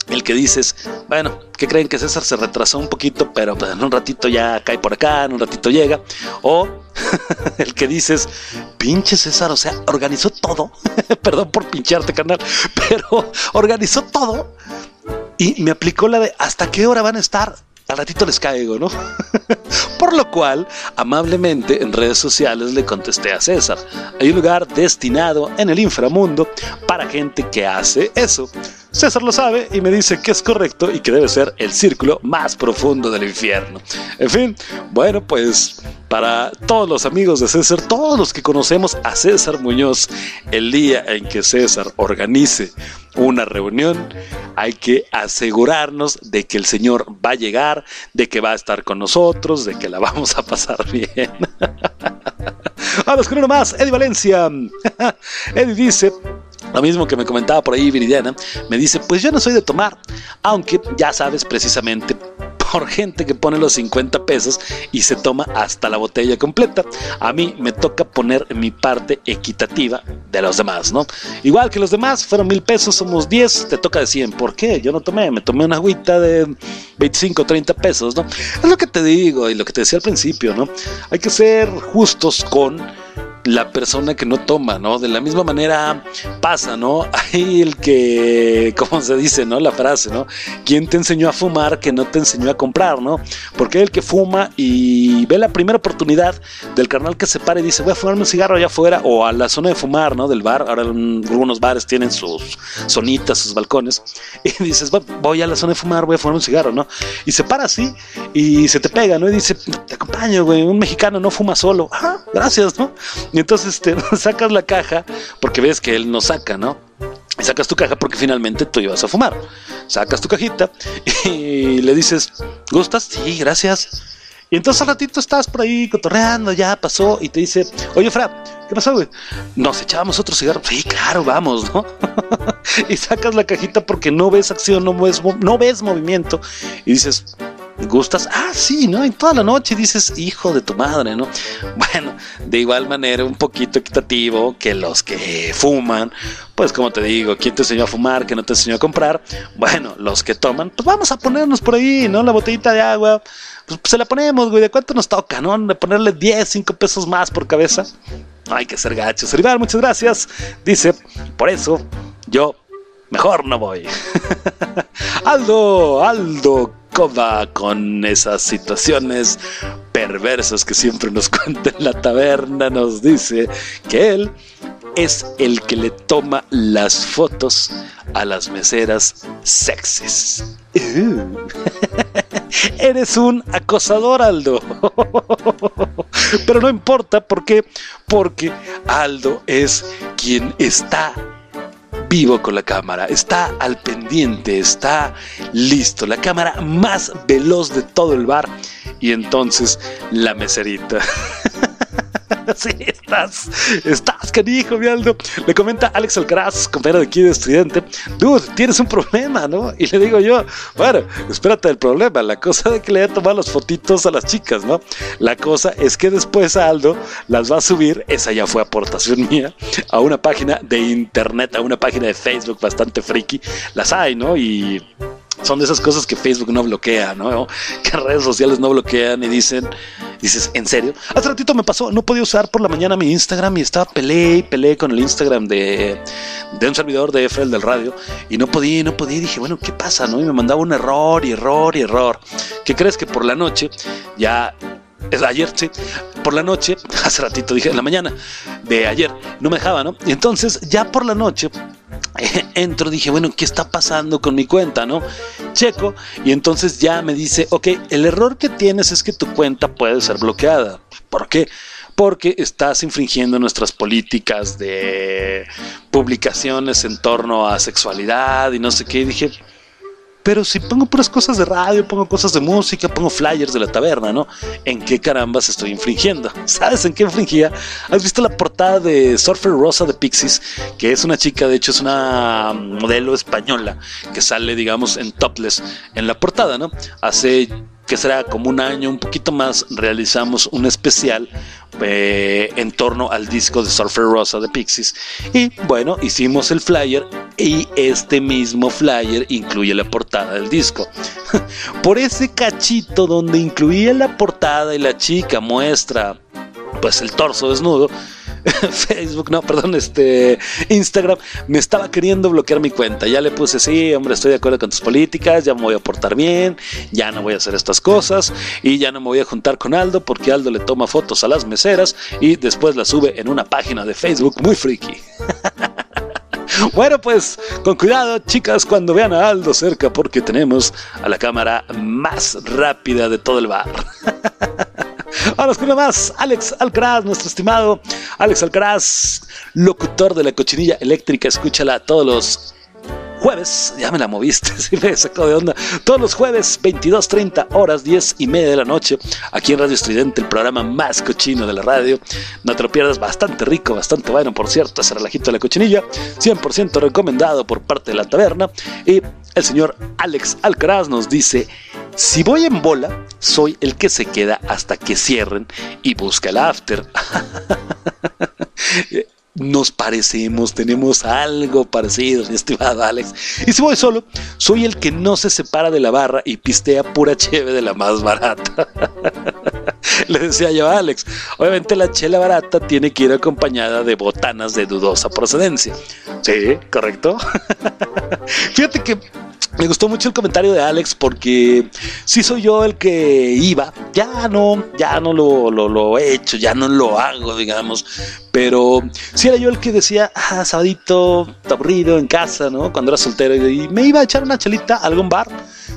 El que dices, bueno, que creen que César se retrasó un poquito, pero pues, en un ratito ya cae por acá, en un ratito llega. O el que dices, pinche César, o sea, organizó todo. Perdón por pincharte, canal, pero organizó todo. Y me aplicó la de hasta qué hora van a estar. Al ratito les caigo, ¿no? Por lo cual, amablemente en redes sociales le contesté a César. Hay un lugar destinado en el inframundo para gente que hace eso. César lo sabe y me dice que es correcto y que debe ser el círculo más profundo del infierno. En fin, bueno, pues para todos los amigos de César, todos los que conocemos a César Muñoz, el día en que César organice una reunión, hay que asegurarnos de que el Señor va a llegar, de que va a estar con nosotros, de que la vamos a pasar bien. Vamos con uno más, Eddie Valencia. Eddie dice, lo mismo que me comentaba por ahí Viridiana, me dice, pues yo no soy de tomar, aunque ya sabes precisamente por gente que pone los 50 pesos y se toma hasta la botella completa. A mí me toca poner mi parte equitativa de los demás, ¿no? Igual que los demás, fueron mil pesos, somos 10, te toca de 100. ¿Por qué? Yo no tomé, me tomé una agüita de 25, 30 pesos, ¿no? Es lo que te digo y lo que te decía al principio, ¿no? Hay que ser justos con la persona que no toma, ¿no? De la misma manera pasa, ¿no? Hay el que, ¿cómo se dice, no? La frase, ¿no? ¿Quién te enseñó a fumar que no te enseñó a comprar, ¿no? Porque hay el que fuma y ve la primera oportunidad del carnal que se para y dice, voy a fumarme un cigarro allá afuera o a la zona de fumar, ¿no? Del bar. Ahora algunos bares tienen sus zonitas, sus balcones. Y dices, "Va- voy a la zona de fumar, voy a fumar un cigarro, ¿no? Y se para así y se te pega, ¿no? Y dice, te acompaño, güey, un mexicano no fuma solo. Ah, gracias, ¿no? Y entonces te sacas la caja porque ves que él no saca, ¿no? Y sacas tu caja porque finalmente tú ibas a fumar. Sacas tu cajita y le dices, ¿gustas? Sí, gracias. Y entonces al ratito estás por ahí cotorreando, ya pasó, y te dice, oye, Fra, ¿qué pasó, güey? ¿Nos echábamos otro cigarro? Sí, claro, vamos, ¿no? y sacas la cajita porque no ves acción, no ves, no ves movimiento, y dices, ¿Gustas? Ah, sí, ¿no? En toda la noche dices, hijo de tu madre, ¿no? Bueno, de igual manera, un poquito equitativo que los que fuman, pues como te digo, ¿quién te enseñó a fumar? ¿Quién no te enseñó a comprar? Bueno, los que toman, pues vamos a ponernos por ahí, ¿no? La botellita de agua, pues, se la ponemos, güey, ¿de cuánto nos toca, no? De ponerle 10, 5 pesos más por cabeza. No hay que ser gachos. Rival, muchas gracias. Dice, por eso, yo mejor no voy. Aldo, Aldo Cova con esas situaciones perversos que siempre nos cuenta en la taberna, nos dice que él es el que le toma las fotos a las meseras sexys. Eres un acosador, Aldo. Pero no importa, ¿por qué? Porque Aldo es quien está vivo con la cámara, está al pendiente, está listo, la cámara más veloz de todo el bar y entonces la meserita. Sí, estás, estás, canijo, mi Aldo. Le comenta Alex Alcaraz, compañero de aquí de estudiante. Dude, tienes un problema, ¿no? Y le digo yo, bueno, espérate el problema. La cosa de que le haya tomado las fotitos a las chicas, ¿no? La cosa es que después Aldo las va a subir, esa ya fue aportación mía, a una página de internet, a una página de Facebook bastante friki. Las hay, ¿no? Y son de esas cosas que Facebook no bloquea, ¿no? Que redes sociales no bloquean y dicen, dices, ¿en serio? Hace ratito me pasó, no podía usar por la mañana mi Instagram y estaba peleé y peleé con el Instagram de, de un servidor de Efrael del radio y no podía, no podía. Dije, bueno, ¿qué pasa, no? Y me mandaba un error y error y error. ¿Qué crees que por la noche ya es ayer, sí, por la noche, hace ratito dije, en la mañana de ayer, no me dejaba, ¿no? Y entonces ya por la noche entro, dije, bueno, ¿qué está pasando con mi cuenta, no? Checo y entonces ya me dice, ok, el error que tienes es que tu cuenta puede ser bloqueada. ¿Por qué? Porque estás infringiendo nuestras políticas de publicaciones en torno a sexualidad y no sé qué. Y dije, pero si pongo puras cosas de radio, pongo cosas de música, pongo flyers de la taberna, ¿no? ¿En qué carambas estoy infringiendo? ¿Sabes en qué infringía? ¿Has visto la portada de Surfer Rosa de Pixies? Que es una chica, de hecho es una modelo española que sale, digamos, en topless en la portada, ¿no? Hace que será como un año, un poquito más, realizamos un especial eh, en torno al disco de Surfer Rosa de Pixies. Y bueno, hicimos el flyer y este mismo flyer incluye la portada del disco. Por ese cachito donde incluía la portada y la chica muestra pues el torso desnudo, Facebook, no, perdón, este Instagram me estaba queriendo bloquear mi cuenta. Ya le puse, sí, hombre, estoy de acuerdo con tus políticas, ya me voy a portar bien, ya no voy a hacer estas cosas y ya no me voy a juntar con Aldo porque Aldo le toma fotos a las meseras y después las sube en una página de Facebook muy friki. Bueno, pues con cuidado, chicas, cuando vean a Aldo cerca, porque tenemos a la cámara más rápida de todo el bar. Ahora con más, Alex Alcaraz, nuestro estimado Alex Alcaraz, locutor de la cochinilla eléctrica. Escúchala todos los jueves, ya me la moviste, si me sacó de onda. Todos los jueves, 22.30 horas, 10 y media de la noche, aquí en Radio Estridente, el programa más cochino de la radio. No te lo pierdas, bastante rico, bastante bueno, por cierto, ese relajito de la cochinilla, 100% recomendado por parte de la taberna. Y el señor Alex Alcaraz nos dice: Si voy en bola, soy el que se queda hasta que cierren y busca el after. nos parecemos, tenemos algo parecido, mi estimado Alex. Y si voy solo, soy el que no se separa de la barra y pistea pura cheve de la más barata. Le decía yo a Alex, obviamente la chela barata tiene que ir acompañada de botanas de dudosa procedencia. Sí, correcto. Fíjate que me gustó mucho el comentario de Alex porque sí soy yo el que iba. Ya no, ya no lo, lo, he hecho, ya no lo hago, digamos. Pero sí era yo el que decía, ah, sabadito, aburrido en casa, ¿no? Cuando era soltero y me iba a echar una chelita a algún bar.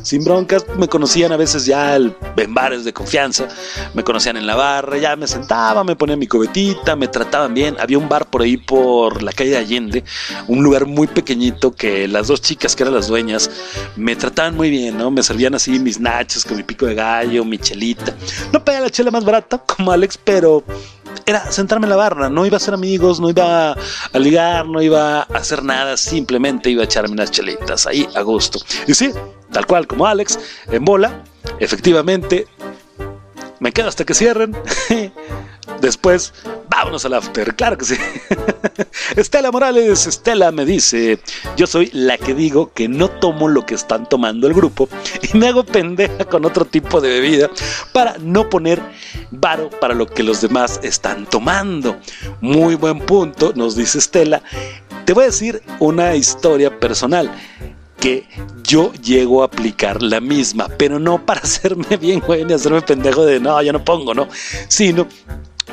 Sin broncas, me conocían a veces ya en bares de confianza, me conocían en la barra, ya me sentaba, me ponía mi cubetita, me trataban bien. Había un bar por ahí por la calle de Allende, un lugar muy pequeñito que las dos chicas que eran las dueñas me trataban muy bien, ¿no? Me servían así mis nachos con mi pico de gallo, mi chelita. No pedía la chela más barata como Alex, pero era sentarme en la barra, no iba a ser amigos, no iba a ligar, no iba a hacer nada, simplemente iba a echarme unas chelitas ahí a gusto. Y sí, tal cual como Alex, en bola, efectivamente, me quedo hasta que cierren. Después, vámonos al after, claro que sí. Estela Morales, Estela me dice, yo soy la que digo que no tomo lo que están tomando el grupo y me hago pendeja con otro tipo de bebida para no poner varo para lo que los demás están tomando. Muy buen punto, nos dice Estela. Te voy a decir una historia personal que yo llego a aplicar la misma, pero no para hacerme bien, güey, ni hacerme pendejo de no, yo no pongo, ¿no? Sino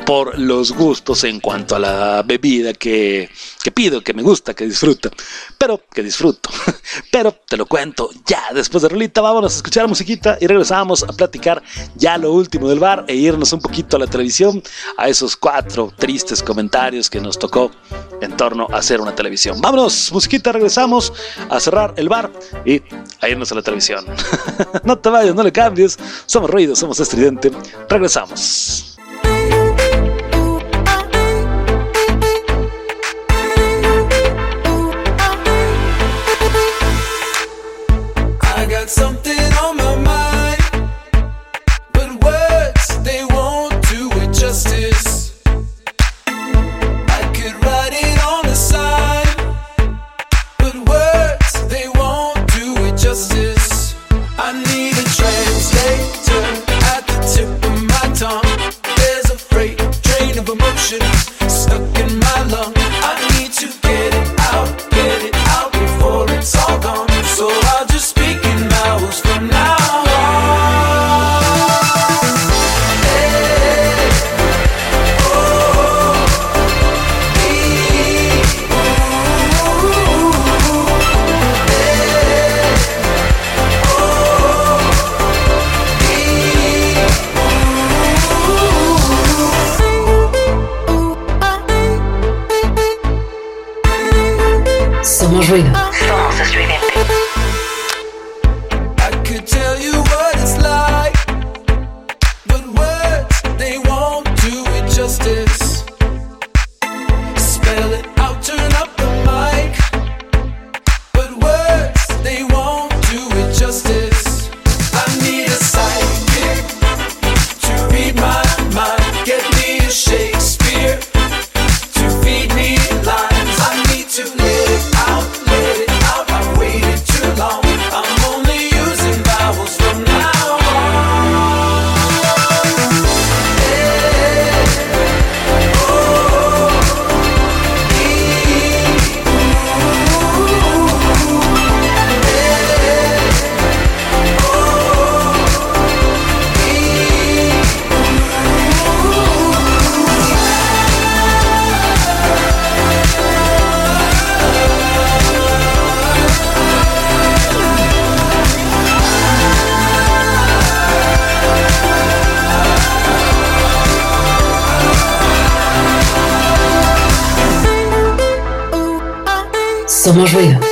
por los gustos en cuanto a la bebida que, que, pido, que me gusta, que disfruto. Pero que disfruto. Pero te lo cuento ya. Después de Rolita, vámonos a escuchar musiquita y regresamos a platicar ya lo último del bar e irnos un poquito a la televisión, a esos cuatro tristes comentarios que nos tocó en torno a hacer una televisión. Vámonos, musiquita, regresamos a cerrar el bar y a irnos a la televisión. no te vayas, no le cambies. Somos ruido, somos estridente. Regresamos. Somos ruido. Somos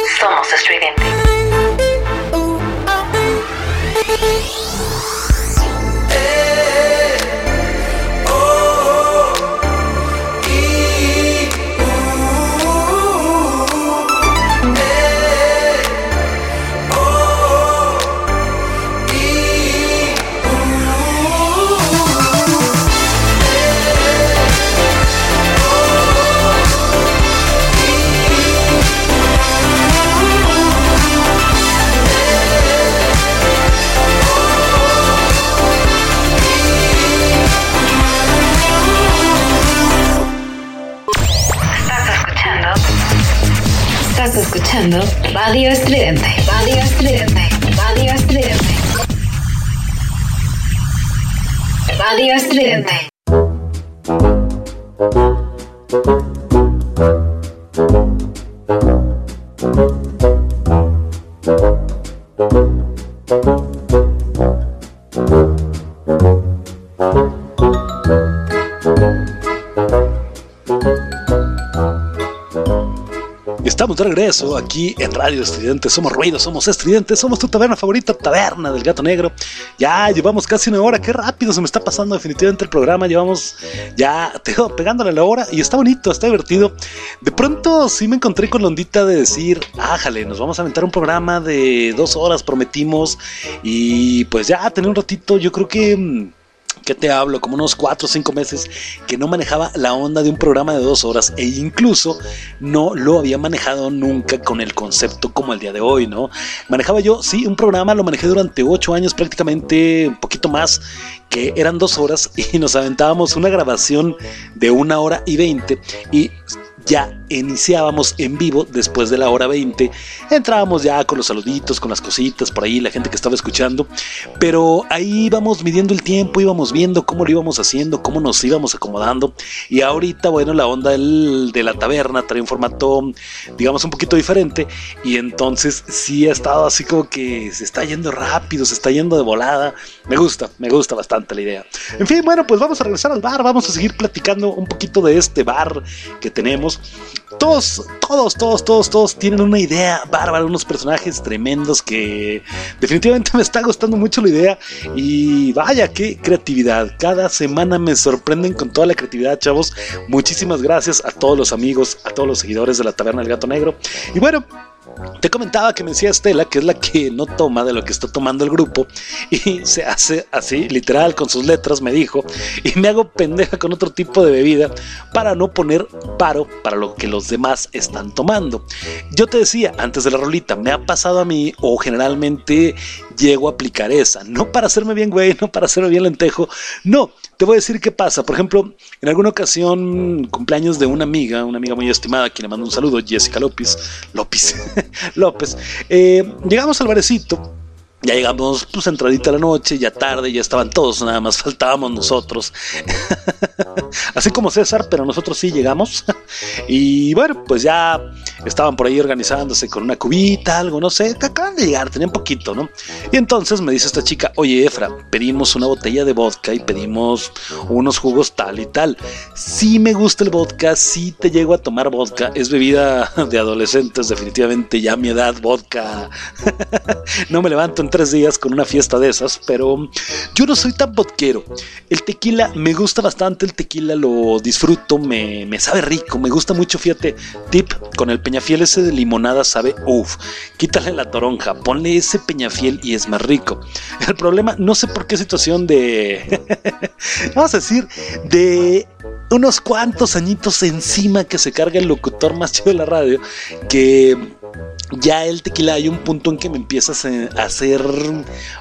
Estamos de regreso aquí en Radio Estridente. Somos ruido, somos estridentes, somos tu taberna favorita, Taberna del Gato Negro. Ya llevamos casi una hora, qué rápido se me está pasando definitivamente el programa. Llevamos ya te digo, pegándole la hora y está bonito, está divertido. De pronto sí me encontré con la ondita de decir, ájale, nos vamos a aventar un programa de dos horas, prometimos. Y pues ya tener un ratito, yo creo que. ¿Qué te hablo? Como unos 4 o 5 meses que no manejaba la onda de un programa de dos horas e incluso no lo había manejado nunca con el concepto como el día de hoy, ¿no? Manejaba yo, sí, un programa, lo manejé durante 8 años prácticamente, un poquito más, que eran dos horas y nos aventábamos una grabación de una hora y 20 y ya iniciábamos en vivo después de la hora 20. Entrábamos ya con los saluditos, con las cositas por ahí, la gente que estaba escuchando. Pero ahí íbamos midiendo el tiempo, íbamos viendo cómo lo íbamos haciendo, cómo nos íbamos acomodando. Y ahorita, bueno, la onda de la taberna trae un formato, digamos, un poquito diferente. Y entonces sí ha estado así como que se está yendo rápido, se está yendo de volada. Me gusta, me gusta bastante la idea. En fin, bueno, pues vamos a regresar al bar, vamos a seguir platicando un poquito de este bar que tenemos. Todos, todos, todos, todos, todos tienen una idea bárbara, unos personajes tremendos que definitivamente me está gustando mucho la idea. Y vaya, qué creatividad. Cada semana me sorprenden con toda la creatividad, chavos. Muchísimas gracias a todos los amigos, a todos los seguidores de la Taberna del Gato Negro. Y bueno, te comentaba que me decía Estela, que es la que no toma de lo que está tomando el grupo, y se hace así, literal, con sus letras, me dijo, y me hago pendeja con otro tipo de bebida para no poner paro para lo que los demás están tomando. Yo te decía antes de la rolita, me ha pasado a mí, o generalmente llego a aplicar esa, no para hacerme bien güey, no para hacerme bien lentejo, no, te voy a decir qué pasa. Por ejemplo, en alguna ocasión, cumpleaños de una amiga, una amiga muy estimada, a quien le mando un saludo, Jessica López, López, López. eh, llegamos al barecito. Ya llegamos, pues entradita la noche, ya tarde, ya estaban todos, nada más faltábamos nosotros. Así como César, pero nosotros sí llegamos. Y bueno, pues ya estaban por ahí organizándose con una cubita, algo, no sé, acaban de llegar, tenían poquito, ¿no? Y entonces me dice esta chica, oye Efra, pedimos una botella de vodka y pedimos unos jugos tal y tal. Sí me gusta el vodka, sí te llego a tomar vodka, es bebida de adolescentes, definitivamente ya a mi edad, vodka. no me levanto en tres días con una fiesta de esas, pero yo no soy tan vodquero. El tequila me gusta bastante, el tequila lo disfruto, me, me sabe rico, me gusta mucho, fíjate, tip, con el peñafiel ese de limonada sabe, uff, quítale la toronja, ponle ese peñafiel y es más rico. El problema, no sé por qué situación de, vamos a decir, de unos cuantos añitos encima que se carga el locutor más chido de la radio, que ya el tequila hay un punto en que me empieza a hacer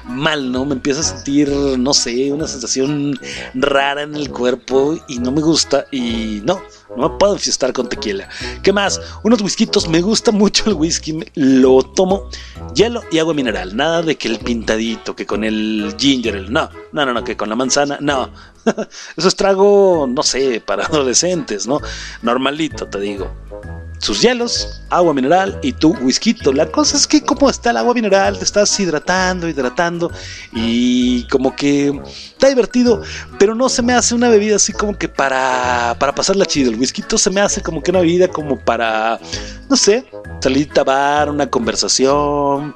mal, ¿no? Me empieza a sentir, no sé, una sensación rara en el cuerpo y no me gusta y no, no me puedo enfiestar con tequila. ¿Qué más? Unos whiskitos, me gusta mucho el whisky, lo tomo hielo y agua mineral, nada de que el pintadito, que con el ginger, el no, no, no, no, que con la manzana, no. Eso es trago, no sé, para adolescentes, ¿no? Normalito, te digo sus hielos, agua mineral y tu whisky. La cosa es que como está el agua mineral, te estás hidratando, hidratando y como que está divertido, pero no se me hace una bebida así como que para, para pasarla chido. El whisky se me hace como que una bebida como para, no sé, salir a bar, una conversación,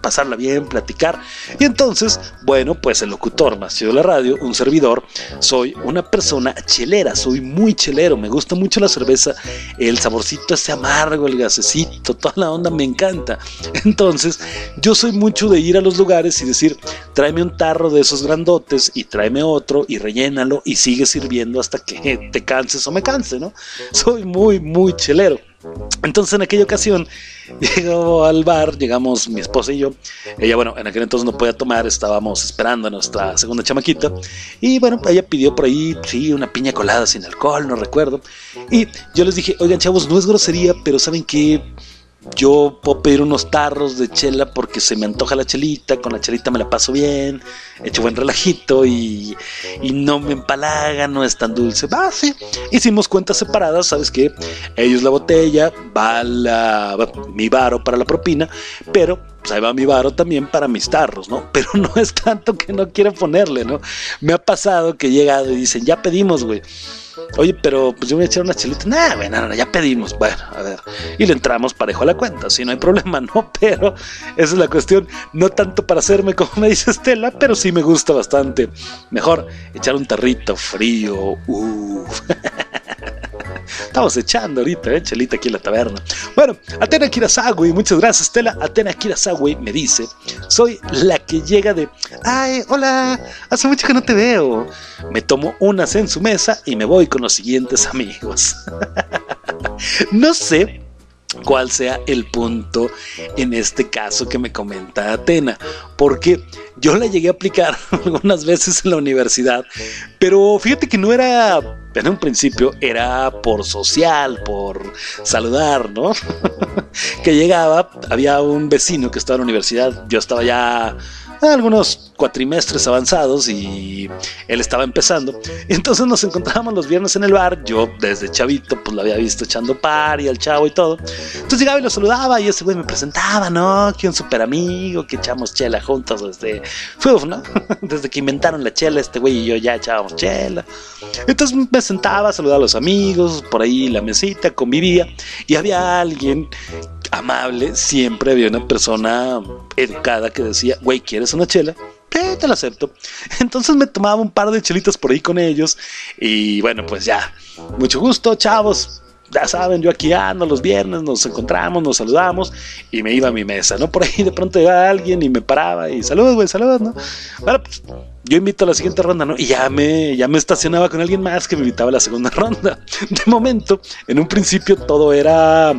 pasarla bien, platicar. Y entonces, bueno, pues el locutor más de la radio, un servidor, soy una persona chelera, soy muy chelero, me gusta mucho la cerveza, el saborcito ese amargo, el gasecito, toda la onda me encanta. Entonces, yo soy mucho de ir a los lugares y decir, tráeme un tarro de esos grandotes y tráeme otro y rellénalo y sigue sirviendo hasta que te canses o me canse, ¿no? Soy muy, muy chelero. Entonces en aquella ocasión llegó al bar, llegamos mi esposa y yo. Ella, bueno, en aquel entonces no podía tomar, estábamos esperando a nuestra segunda chamaquita. Y bueno, ella pidió por ahí, sí, una piña colada sin alcohol, no recuerdo. Y yo les dije, oigan chavos, no es grosería, pero ¿saben qué? Yo puedo pedir unos tarros de chela porque se me antoja la chelita, con la chelita me la paso bien, hecho buen relajito y, y no me empalaga, no es tan dulce. Va, sí. Hicimos cuentas separadas, ¿sabes qué? Ellos la botella, va, la, mi varo para la propina, pero pues ahí va mi varo también para mis tarros, ¿no? Pero no es tanto que no quieren ponerle, ¿no? Me ha pasado que llegado y dicen, ya pedimos, güey. Oye, pero pues yo voy a echar una chelita. Nah, güey, no, no, ya pedimos. Bueno, a ver. Y le entramos parejo a la cuenta, si no hay problema, ¿no? Pero esa es la cuestión. No tanto para hacerme como me dice Estela, pero sí me gusta bastante. Mejor echar un tarrito frío. Uf. Estamos echando ahorita, ¿eh? Chelita aquí en la taberna. Bueno, Atena Kirasawi, muchas gracias, Estela. Atena Kirasawi me dice: Soy la que llega de. Ay, hola, hace mucho que no te veo. Me tomo unas en su mesa y me voy con los siguientes amigos. no sé cuál sea el punto en este caso que me comenta Atena, porque yo la llegué a aplicar algunas veces en la universidad, pero fíjate que no era en un principio era por social, por saludar, ¿no? que llegaba, había un vecino que estaba en la universidad, yo estaba ya algunos cuatrimestres avanzados y él estaba empezando. Y entonces nos encontrábamos los viernes en el bar. Yo desde chavito pues lo había visto echando par y al chavo y todo. Entonces llegaba y lo saludaba y ese güey me presentaba, ¿no? Que un super amigo, que echamos chela juntos desde... Uf, ¿no? desde que inventaron la chela, este güey y yo ya echábamos chela. Entonces me sentaba, saludaba a los amigos, por ahí la mesita, convivía y había alguien amable, siempre había una persona educada que decía, güey, ¿quieres una chela? Eh, te la acepto. Entonces me tomaba un par de chelitas por ahí con ellos y bueno, pues ya, mucho gusto, chavos. Ya saben, yo aquí ando los viernes, nos encontramos, nos saludamos y me iba a mi mesa, ¿no? Por ahí de pronto llegaba alguien y me paraba y saludos, güey, saludos, ¿no? Bueno, pues yo invito a la siguiente ronda, ¿no? Y ya me, ya me estacionaba con alguien más que me invitaba a la segunda ronda. De momento, en un principio todo era,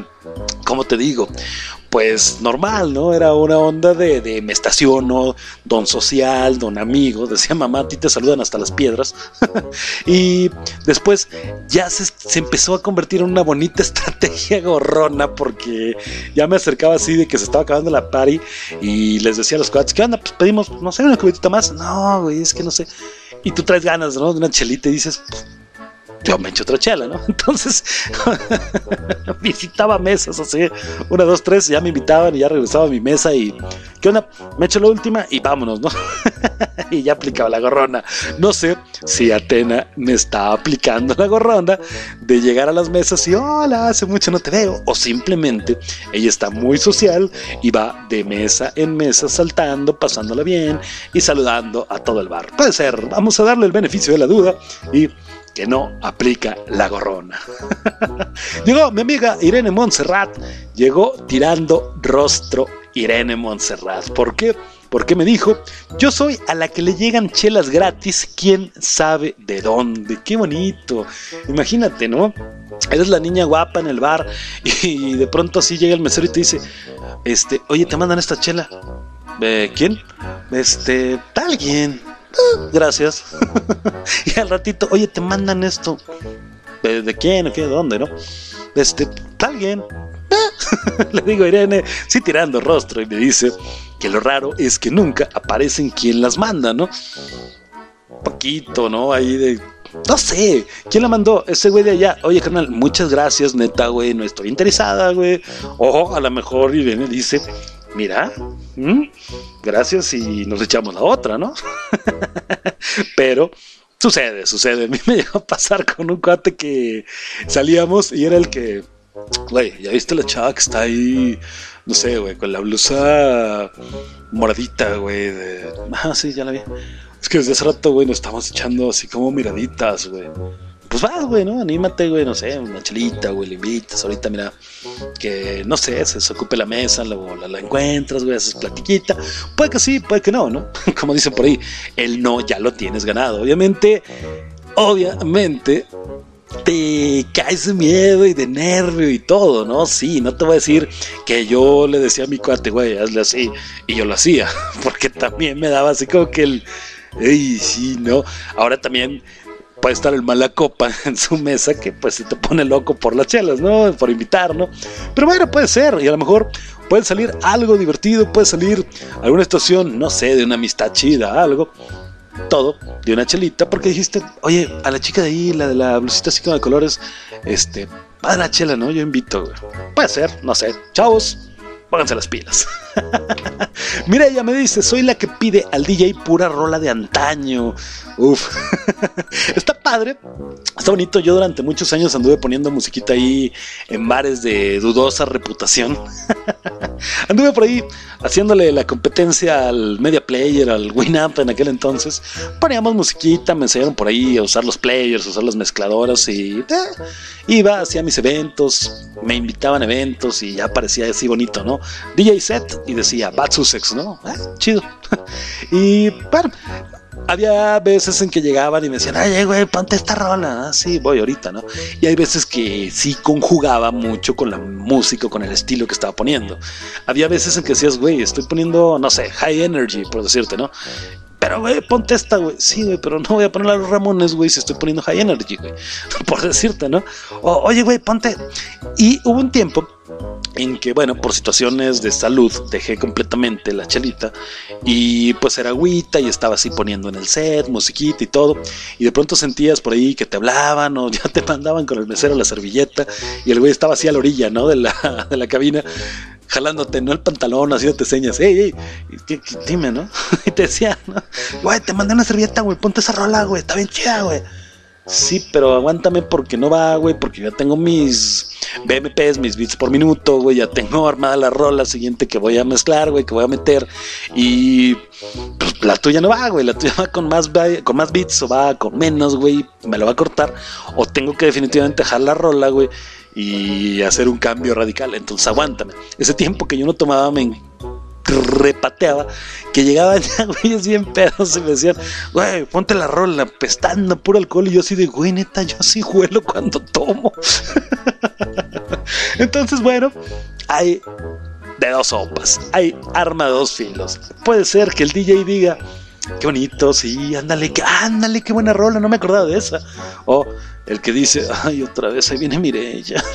¿cómo te digo? Pues normal, ¿no? Era una onda de, me estaciono, don social, don amigo, decía mamá, a ti te saludan hasta las piedras. y después ya se, se empezó a convertir en una bonita estrategia gorrona porque ya me acercaba así de que se estaba acabando la party y les decía a los cuates, ¿qué onda? Pues pedimos, no sé, una cubetita más. No, güey, es que no sé. Y tú traes ganas, ¿no? De una chelita y dices, yo me echo otra chela, ¿no? Entonces visitaba mesas así, una, dos, tres, ya me invitaban y ya regresaba a mi mesa y ¿qué onda? Me echo la última y vámonos, ¿no? y ya aplicaba la gorrona. No sé si Atena me está aplicando la gorrona de llegar a las mesas y hola, hace mucho no te veo, o simplemente ella está muy social y va de mesa en mesa saltando, pasándola bien y saludando a todo el bar. Puede ser, vamos a darle el beneficio de la duda y que no aplica la gorrona. llegó mi amiga Irene Montserrat, llegó tirando rostro Irene Montserrat. ¿Por qué? Porque me dijo, yo soy a la que le llegan chelas gratis, quién sabe de dónde. Qué bonito. Imagínate, ¿no? Eres la niña guapa en el bar y de pronto así llega el mesero y te dice, este, oye, te mandan esta chela. "Eh, ¿Quién? Este, alguien. "Ah, gracias. y al ratito, oye, te mandan esto. ¿De, de quién? ¿De dónde, no? Este, alguien. Le digo a Irene, sí tirando rostro, y me dice que lo raro es que nunca aparecen quien las manda, ¿no? Poquito, ¿no? Ahí de. No sé, ¿quién la mandó? Ese güey de allá. Oye, carnal, muchas gracias, neta, güey. No estoy interesada, güey. Ojo, a lo mejor Irene dice: Mira, ¿m? gracias y nos echamos la otra, ¿no? Pero sucede, sucede. A mí me llegó a pasar con un cuate que salíamos y era el que, güey, ya viste la chava que está ahí, no sé, güey, con la blusa moradita, güey. De... Ah, sí, ya la vi. Es que desde hace rato, güey, nos estamos echando así como miraditas, güey. Pues vas, güey, ¿no? Anímate, güey, no sé, una chelita, güey, le invitas. Ahorita, mira, que no sé, se desocupe la mesa, la, la encuentras, güey, haces platiquita. Puede que sí, puede que no, ¿no? Como dicen por ahí, el no ya lo tienes ganado. Obviamente, obviamente, te caes de miedo y de nervio y todo, ¿no? Sí, no te voy a decir que yo le decía a mi cuate, güey, hazle así, y yo lo hacía, porque también me daba así como que el, ey, sí, ¿no? Ahora también puede estar el mala copa en su mesa que pues se te pone loco por las chelas, ¿no? Por invitar, ¿no? Pero bueno, puede ser, y a lo mejor puede salir algo divertido, puede salir alguna situación, no sé, de una amistad chida, algo todo de una chelita porque dijiste, oye, a la chica de ahí, la de la blusita así como de colores, este, va a la chela, ¿no? Yo invito. Puede ser, no sé. Chavos, pónganse las pilas. Mira, ella me dice, soy la que pide al DJ pura rola de antaño. Uf. Está padre. Está bonito. Yo durante muchos años anduve poniendo musiquita ahí en bares de dudosa reputación. anduve por ahí haciéndole la competencia al media player, al Winamp en aquel entonces. Poníamos musiquita, me enseñaron por ahí a usar los players, a usar las mezcladoras y eh, iba, hacía mis eventos, me invitaban a eventos y ya parecía así bonito, ¿no? DJ set y decía Bad Sussex, ¿no? Ah, chido. y bueno, había veces en que llegaban y me decían, ay, güey, ponte esta rola. Ah, sí, voy ahorita, ¿no? Y hay veces que sí conjugaba mucho con la música, con el estilo que estaba poniendo. Había veces en que decías, güey, estoy poniendo, no sé, high energy, por decirte, ¿no? pero güey, ponte esta, güey. Sí, güey, pero no voy a poner a los Ramones, güey, si estoy poniendo High Energy, güey. Por decirte, ¿no? O, oye, güey, ponte. Y hubo un tiempo en que, bueno, por situaciones de salud dejé completamente la chelita y pues era agüita y estaba así poniendo en el set, musiquita y todo. Y de pronto sentías por ahí que te hablaban o ya te mandaban con el mesero la servilleta y el güey estaba así a la orilla, ¿no? De la, de la cabina jalándote, ¿no? El pantalón, haciéndote señas, ey, ey, ¿qué- qué- dime, ¿no? Y te decía, ¿no? Güey, te mandé una servilleta, güey, ponte esa rola, güey, está bien chida, güey. Sí, pero aguántame porque no va, güey, porque ya tengo mis BMPs, mis bits por minuto, güey, ya tengo armada la rola siguiente que voy a mezclar, güey, que voy a meter y pues la tuya no va, güey, la tuya va con más con más bits o va con menos, güey, me lo va a cortar o tengo que definitivamente dejar la rola, güey, y hacer un cambio radical, entonces aguántame. Ese tiempo que yo no tomaba me repateaba, que llegaban ya güeyes bien pedos y me decían, güey, ponte la rola, pestando puro alcohol. Y yo así de, güey, neta, yo sí huelo cuando tomo. Entonces, bueno, hay de dos sopas, hay arma de dos filos. Puede ser que el DJ diga, qué bonito, sí, ándale, que- ándale, qué buena rola, no me acordaba de esa. O el que dice, ay, otra vez, ahí viene Mirella.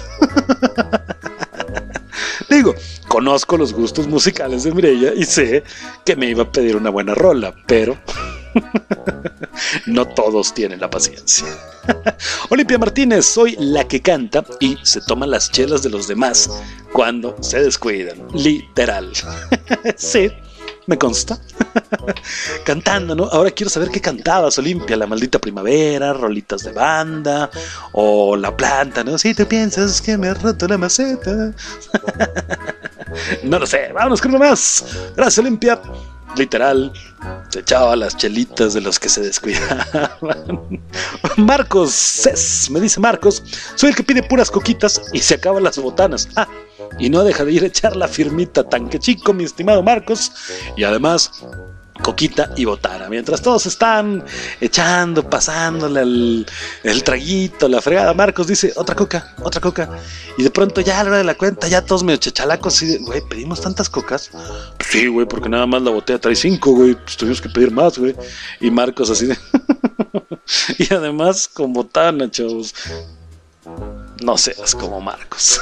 Digo, conozco los gustos musicales de Mirella y sé que me iba a pedir una buena rola, pero no todos tienen la paciencia. Olimpia Martínez, soy la que canta y se toma las chelas de los demás cuando se descuidan, literal. sí, me consta. Cantando, ¿no? Ahora quiero saber qué cantabas, Olimpia, la maldita primavera, rolitas de banda o la planta, ¿no? Si tú piensas que me ha roto la maceta. no lo sé, vámonos con uno más. Gracias, Olimpia. Literal, se echaba las chelitas de los que se descuidaban. Marcos Cés, me dice Marcos, soy el que pide puras coquitas y se acaban las botanas. Ah, y no deja de ir a echar la firmita tanque chico, mi estimado Marcos. Y además, coquita y botana. Mientras todos están echando, pasándole el, traguito, la fregada, Marcos dice, otra coca, otra coca. Y de pronto ya a la hora de la cuenta, ya todos medio chachalacos, y güey, pedimos tantas cocas. Pues sí, güey, porque nada más la botella trae cinco, güey, pues tuvimos que pedir más, güey. Y Marcos así de... y además con botana, chavos. No seas como Marcos.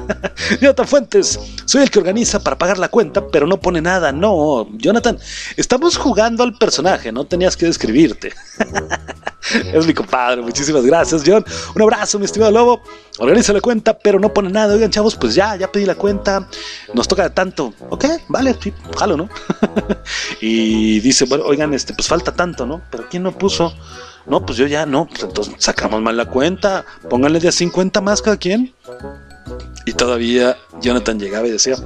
Jonathan Fuentes, soy el que organiza para pagar la cuenta, pero no pone nada. No, Jonathan, estamos jugando al personaje, no tenías que describirte. es mi compadre, muchísimas gracias, John. Un abrazo, mi estimado Lobo. Organiza la cuenta, pero no pone nada. Oigan, chavos, pues ya, ya pedí la cuenta. Nos toca tanto. Ok, vale, sí, jalo, ¿no? y dice, bueno, oigan, este, pues falta tanto, ¿no? Pero ¿quién no puso? No, pues yo ya no, pues entonces sacamos mal la cuenta, pónganle de a 50 más cada quien. Y todavía Jonathan llegaba y decía,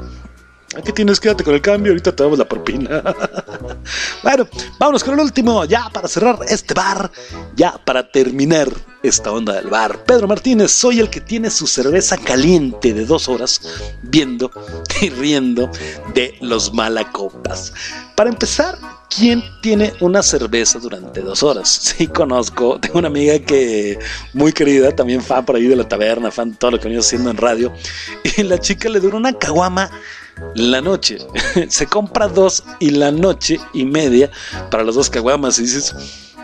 aquí tienes, quédate con el cambio, ahorita te damos la propina. bueno, vámonos con el último, ya para cerrar este bar, ya para terminar esta onda del bar. Pedro Martínez, soy el que tiene su cerveza caliente de dos horas viendo y riendo de los malacopas. Para empezar, ¿quién tiene una cerveza durante dos horas? Sí, conozco. Tengo una amiga que, muy querida, también fan por ahí de la taberna, fan de todo lo que venía haciendo en radio. Y la chica le dura una caguama la noche. Se compra dos y la noche y media para las dos caguamas. Y dices,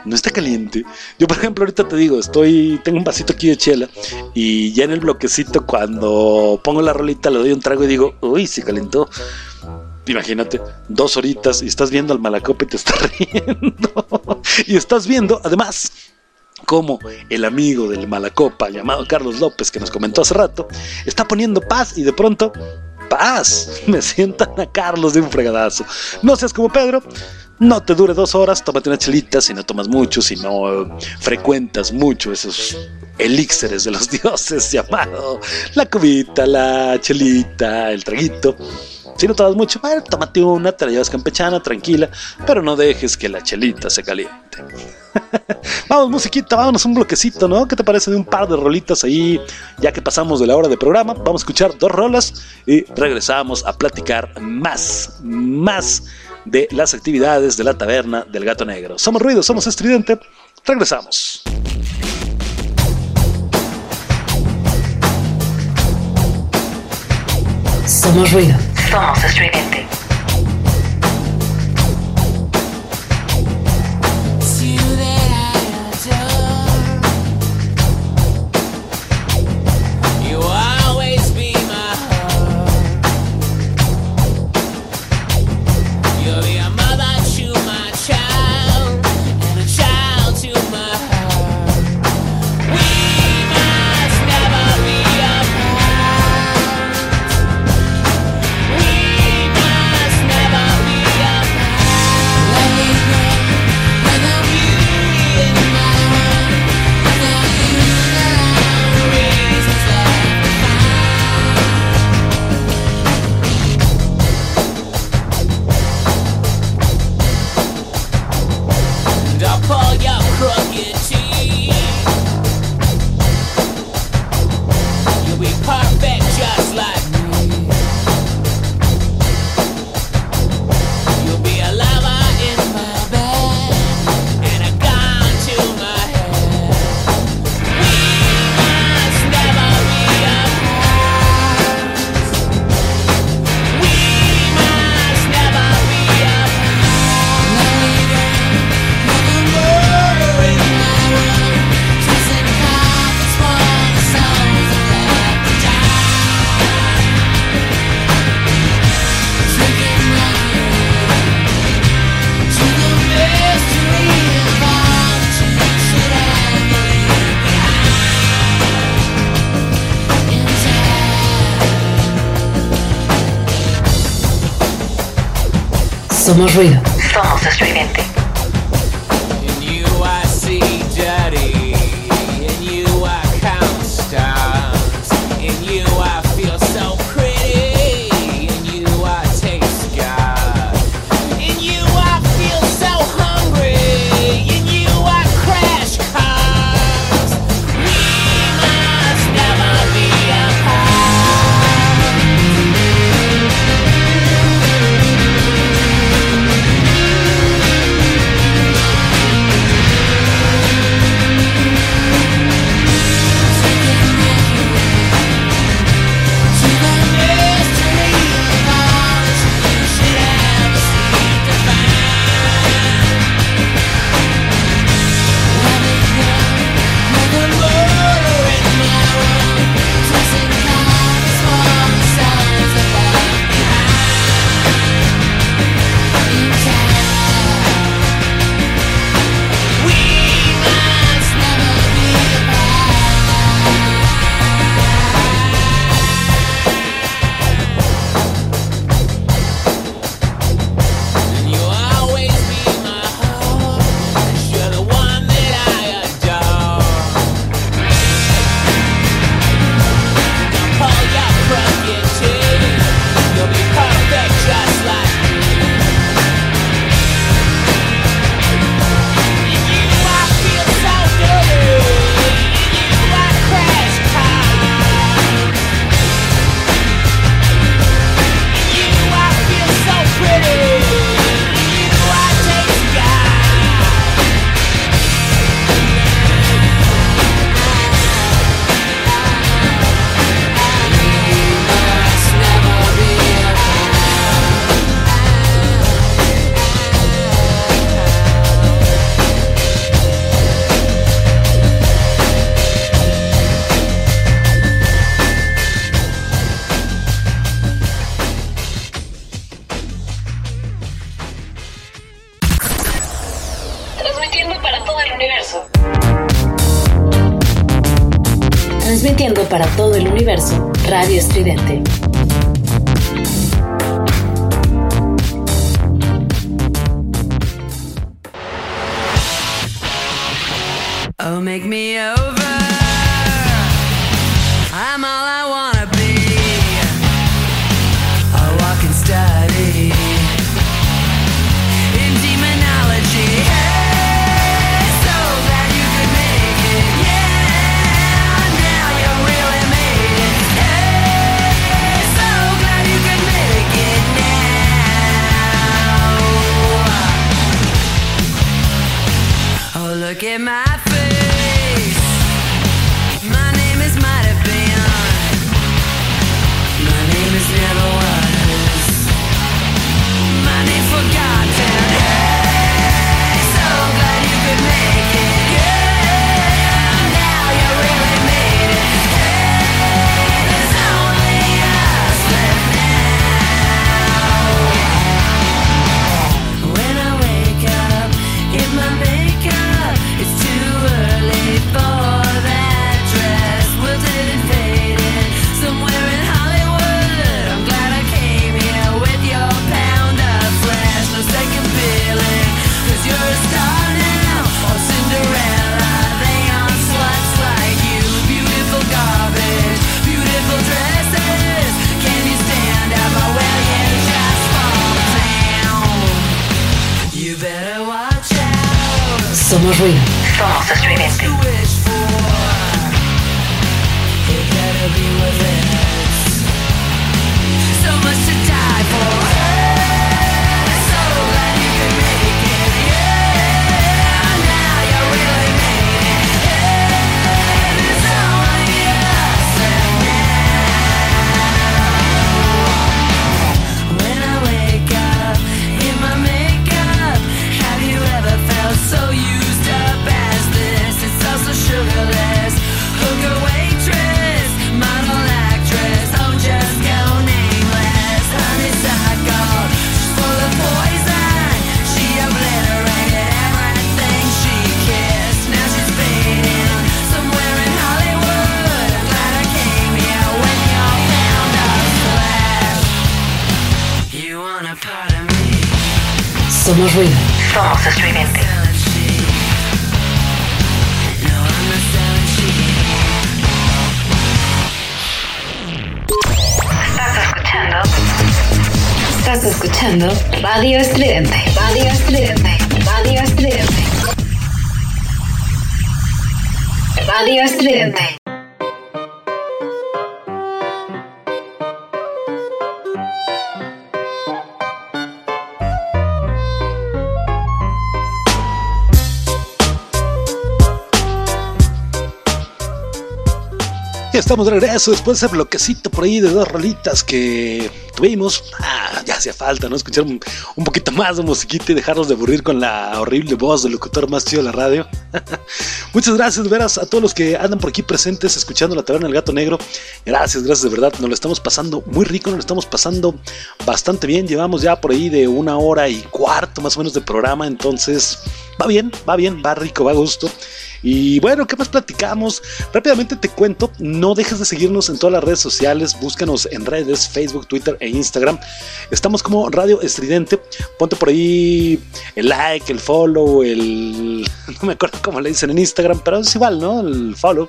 no está caliente. Yo, por ejemplo, ahorita te digo, estoy, tengo un vasito aquí de chela y ya en el bloquecito, cuando pongo la rolita, le doy un trago y digo, uy, se calentó. Imagínate, dos horitas y estás viendo al malacope y te estás riendo. y estás viendo, además, como el amigo del malacopa llamado Carlos López, que nos comentó hace rato, está poniendo paz y de pronto, paz, me sientan a Carlos de un fregadazo. No seas como Pedro. No te dure dos horas, tómate una chelita si no tomas mucho, si no eh, frecuentas mucho esos elixires de los dioses llamado la cubita, la chelita, el traguito. Si no tomas mucho, bueno, tómate una, te la llevas campechana, tranquila, pero no dejes que la chelita se caliente. Vamos, musiquita, vámonos un bloquecito, ¿no? ¿Qué te parece de un par de rolitas ahí? Ya que pasamos de la hora de programa, vamos a escuchar dos rolas y regresamos a platicar más, más de las actividades de la taberna del gato negro. Somos ruido, somos estridente, regresamos. Somos ruido. Somos estridente. Somos ruido. Somos. Estridente. Estás escuchando. Estás escuchando Radio Estridente. Radio Estridente. Radio Estridente. Radio Estridente. Ya estamos de regreso después de ese bloquecito por ahí de dos rolitas que tuvimos. Ah, ya hacía falta, ¿no? Escuchar un, un poquito más de musiquita y dejarnos de aburrir con la horrible voz del locutor más chido de la radio. Muchas gracias, veras, a todos los que andan por aquí presentes escuchando la taberna del gato negro. Gracias, gracias de verdad. Nos lo estamos pasando muy rico, nos lo estamos pasando bastante bien. Llevamos ya por ahí de una hora y cuarto más o menos de programa, entonces va bien, va bien, va rico, va a gusto. Y bueno, ¿qué más platicamos? Rápidamente te cuento, no dejes de seguirnos en todas las redes sociales, búscanos en redes, Facebook, Twitter e Instagram. Estamos como Radio Estridente, ponte por ahí el like, el follow, el... no me acuerdo cómo le dicen en Instagram, pero es igual, ¿no? El follow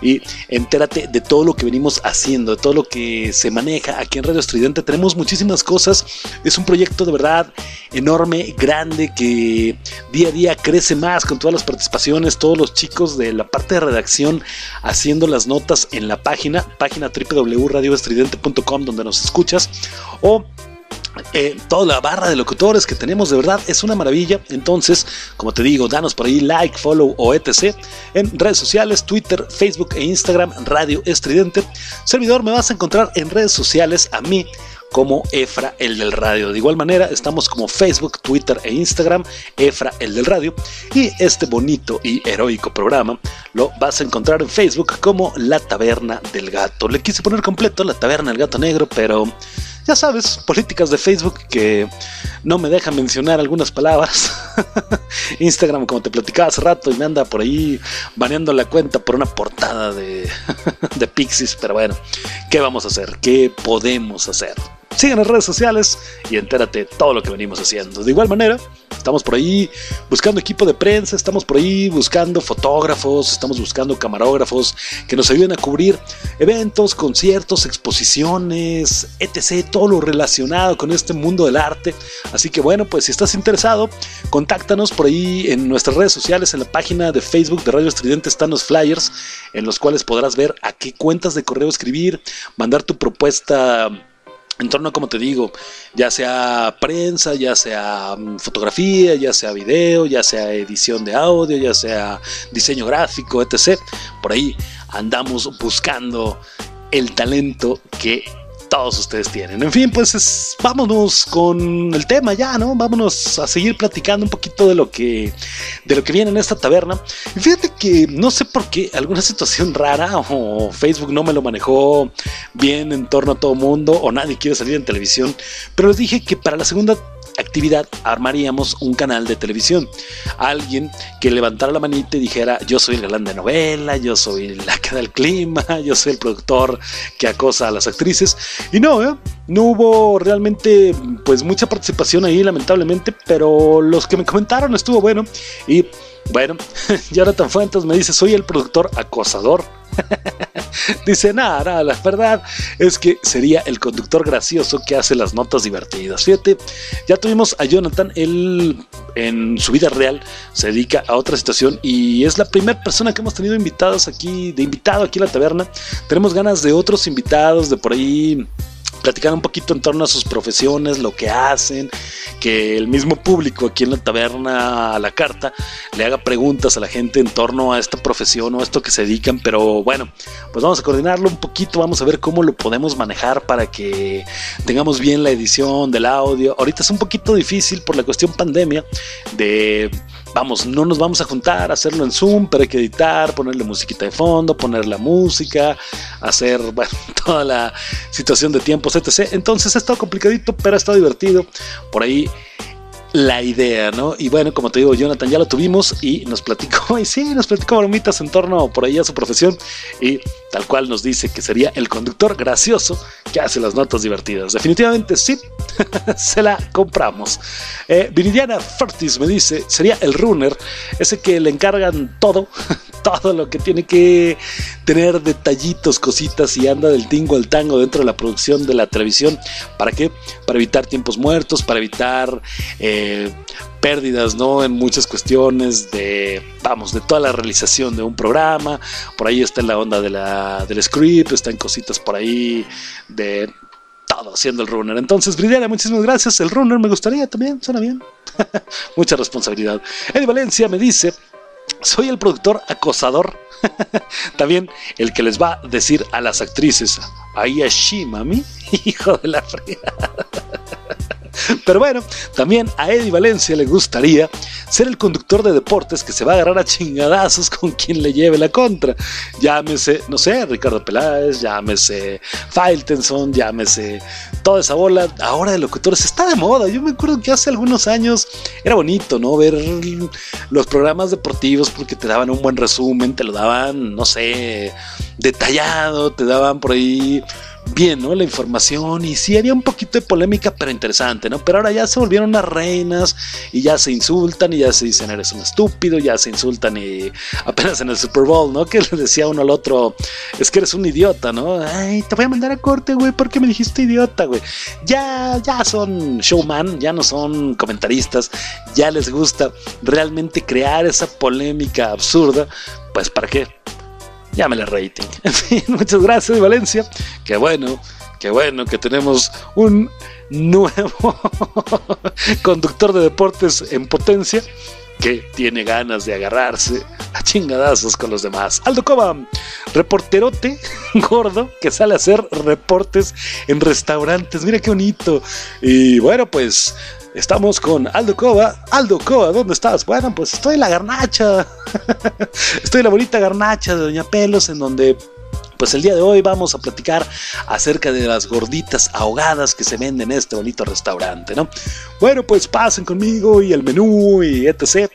y entérate de todo lo que venimos haciendo, de todo lo que se maneja aquí en Radio Estridente. Tenemos muchísimas cosas. Es un proyecto de verdad enorme, grande, que día a día crece más con todas las participaciones, todos los chicos de la parte de redacción haciendo las notas en la página, página www.radioestridente.com donde nos escuchas o eh, toda la barra de locutores que tenemos de verdad es una maravilla. Entonces, como te digo, danos por ahí like, follow o etc. En redes sociales, Twitter, Facebook e Instagram, Radio Estridente. Servidor, me vas a encontrar en redes sociales a mí como Efra el del radio. De igual manera, estamos como Facebook, Twitter e Instagram, Efra el del radio. Y este bonito y heroico programa lo vas a encontrar en Facebook como La Taberna del Gato. Le quise poner completo La Taberna del Gato Negro, pero ya sabes, políticas de Facebook que no me dejan mencionar algunas palabras. Instagram, como te platicaba hace rato, y me anda por ahí baneando la cuenta por una portada de, de Pixies. Pero bueno, ¿qué vamos a hacer? ¿Qué podemos hacer? Sigan las redes sociales y entérate todo lo que venimos haciendo. De igual manera, estamos por ahí buscando equipo de prensa, estamos por ahí buscando fotógrafos, estamos buscando camarógrafos que nos ayuden a cubrir eventos, conciertos, exposiciones, etc. Todo lo relacionado con este mundo del arte. Así que bueno, pues si estás interesado, contáctanos por ahí en nuestras redes sociales, en la página de Facebook de Radio Estridente están los flyers en los cuales podrás ver a qué cuentas de correo escribir, mandar tu propuesta en torno a, como te digo, ya sea prensa, ya sea mm, fotografía, ya sea video, ya sea edición de audio, ya sea diseño gráfico, etc. Por ahí andamos buscando el talento que todos ustedes tienen. En fin, pues es- vámonos con el tema ya, ¿no? Vámonos a seguir platicando un poquito de lo que de lo que viene en esta taberna. Y fíjate que no sé por qué alguna situación rara o Facebook no me lo manejó bien en torno a todo mundo o nadie quiere salir en televisión, pero les dije que para la segunda actividad armaríamos un canal de televisión. Alguien que levantara la manita y dijera, yo soy el galán de novela, yo soy la que da el clima, yo soy el productor que acosa a las actrices. Y no, ¿eh? no hubo realmente pues mucha participación ahí lamentablemente, pero los que me comentaron estuvo bueno. Y bueno, Jonathan Fuentes me dice, soy el productor acosador. Dice, nada, nada, la verdad es que sería el conductor gracioso que hace las notas divertidas. Fíjate, ya tuvimos a Jonathan, él en su vida real se dedica a otra situación y es la primera persona que hemos tenido invitados aquí, de invitado aquí en la taberna. Tenemos ganas de otros invitados, de por ahí platicar un poquito en torno a sus profesiones, lo que hacen, que el mismo público aquí en la taberna a la carta le haga preguntas a la gente en torno a esta profesión o a esto que se dedican, pero bueno, pues vamos a coordinarlo un poquito, vamos a ver cómo lo podemos manejar para que tengamos bien la edición del audio. Ahorita es un poquito difícil por la cuestión pandemia de vamos, no nos vamos a juntar, hacerlo en Zoom, pero hay que editar, ponerle musiquita de fondo, poner la música, hacer, toda la situación de tiempos, etc. Entonces ha estado complicadito, pero ha estado divertido. Por ahí la idea, ¿no? Y bueno, como te digo, Jonathan ya lo tuvimos y nos platicó, y sí, nos platicó bromitas en torno por ahí a su profesión y tal cual nos dice que sería el conductor gracioso que hace las notas divertidas. Definitivamente sí, se la compramos. Eh, Viridiana Fertis me dice, sería el runner, ese que le encargan todo, todo lo que tiene que tener detallitos, cositas y anda del tingo al tango dentro de la producción de la televisión. ¿Para qué? Para evitar tiempos muertos, para evitar eh, pérdidas, ¿no? En muchas cuestiones de, vamos, de toda la realización de un programa. Por ahí está en la onda de la, del script, está en cositas por ahí de todo haciendo el runner. Entonces, Bridiana, muchísimas gracias. El runner me gustaría también, suena bien. Mucha responsabilidad. Eddie Valencia me dice, soy el productor acosador. También el que les va a decir a las actrices, ahí así, mami, hijo de la fregada. Pero bueno, también a Eddie Valencia le gustaría ser el conductor de deportes que se va a agarrar a chingadazos con quien le lleve la contra. Llámese, no sé, Ricardo Peláez, llámese Failtenson, llámese toda esa bola. Ahora de locutores está de moda. Yo me acuerdo que hace algunos años era bonito, ¿no? Ver los programas deportivos porque te daban un buen resumen, te lo daban, no sé, detallado, te daban por ahí bien, ¿no? La información y sí había un poquito de polémica, pero interesante, ¿no? Pero ahora ya se volvieron unas reinas y ya se insultan y ya se dicen eres un estúpido, ya se insultan y apenas en el Super Bowl, ¿no? Que le decía uno al otro, es que eres un idiota, ¿no? Ay, te voy a mandar a corte, güey, porque me dijiste idiota, güey. Ya, ya son showman, ya no son comentaristas, ya les gusta realmente crear esa polémica absurda, pues ¿para qué? Llámele rating. En fin, muchas gracias, Valencia. Qué bueno, qué bueno que tenemos un nuevo conductor de deportes en potencia que tiene ganas de agarrarse a chingadazos con los demás. Aldo Cova, reporterote gordo que sale a hacer reportes en restaurantes. Mira qué bonito. Y bueno, pues Estamos con Aldo Cova. Aldo Cova, ¿dónde estás? Bueno, pues estoy en la garnacha. estoy en la bonita garnacha de Doña Pelos, en donde pues el día de hoy vamos a platicar acerca de las gorditas ahogadas que se venden en este bonito restaurante, ¿no? Bueno, pues pasen conmigo y el menú y etc.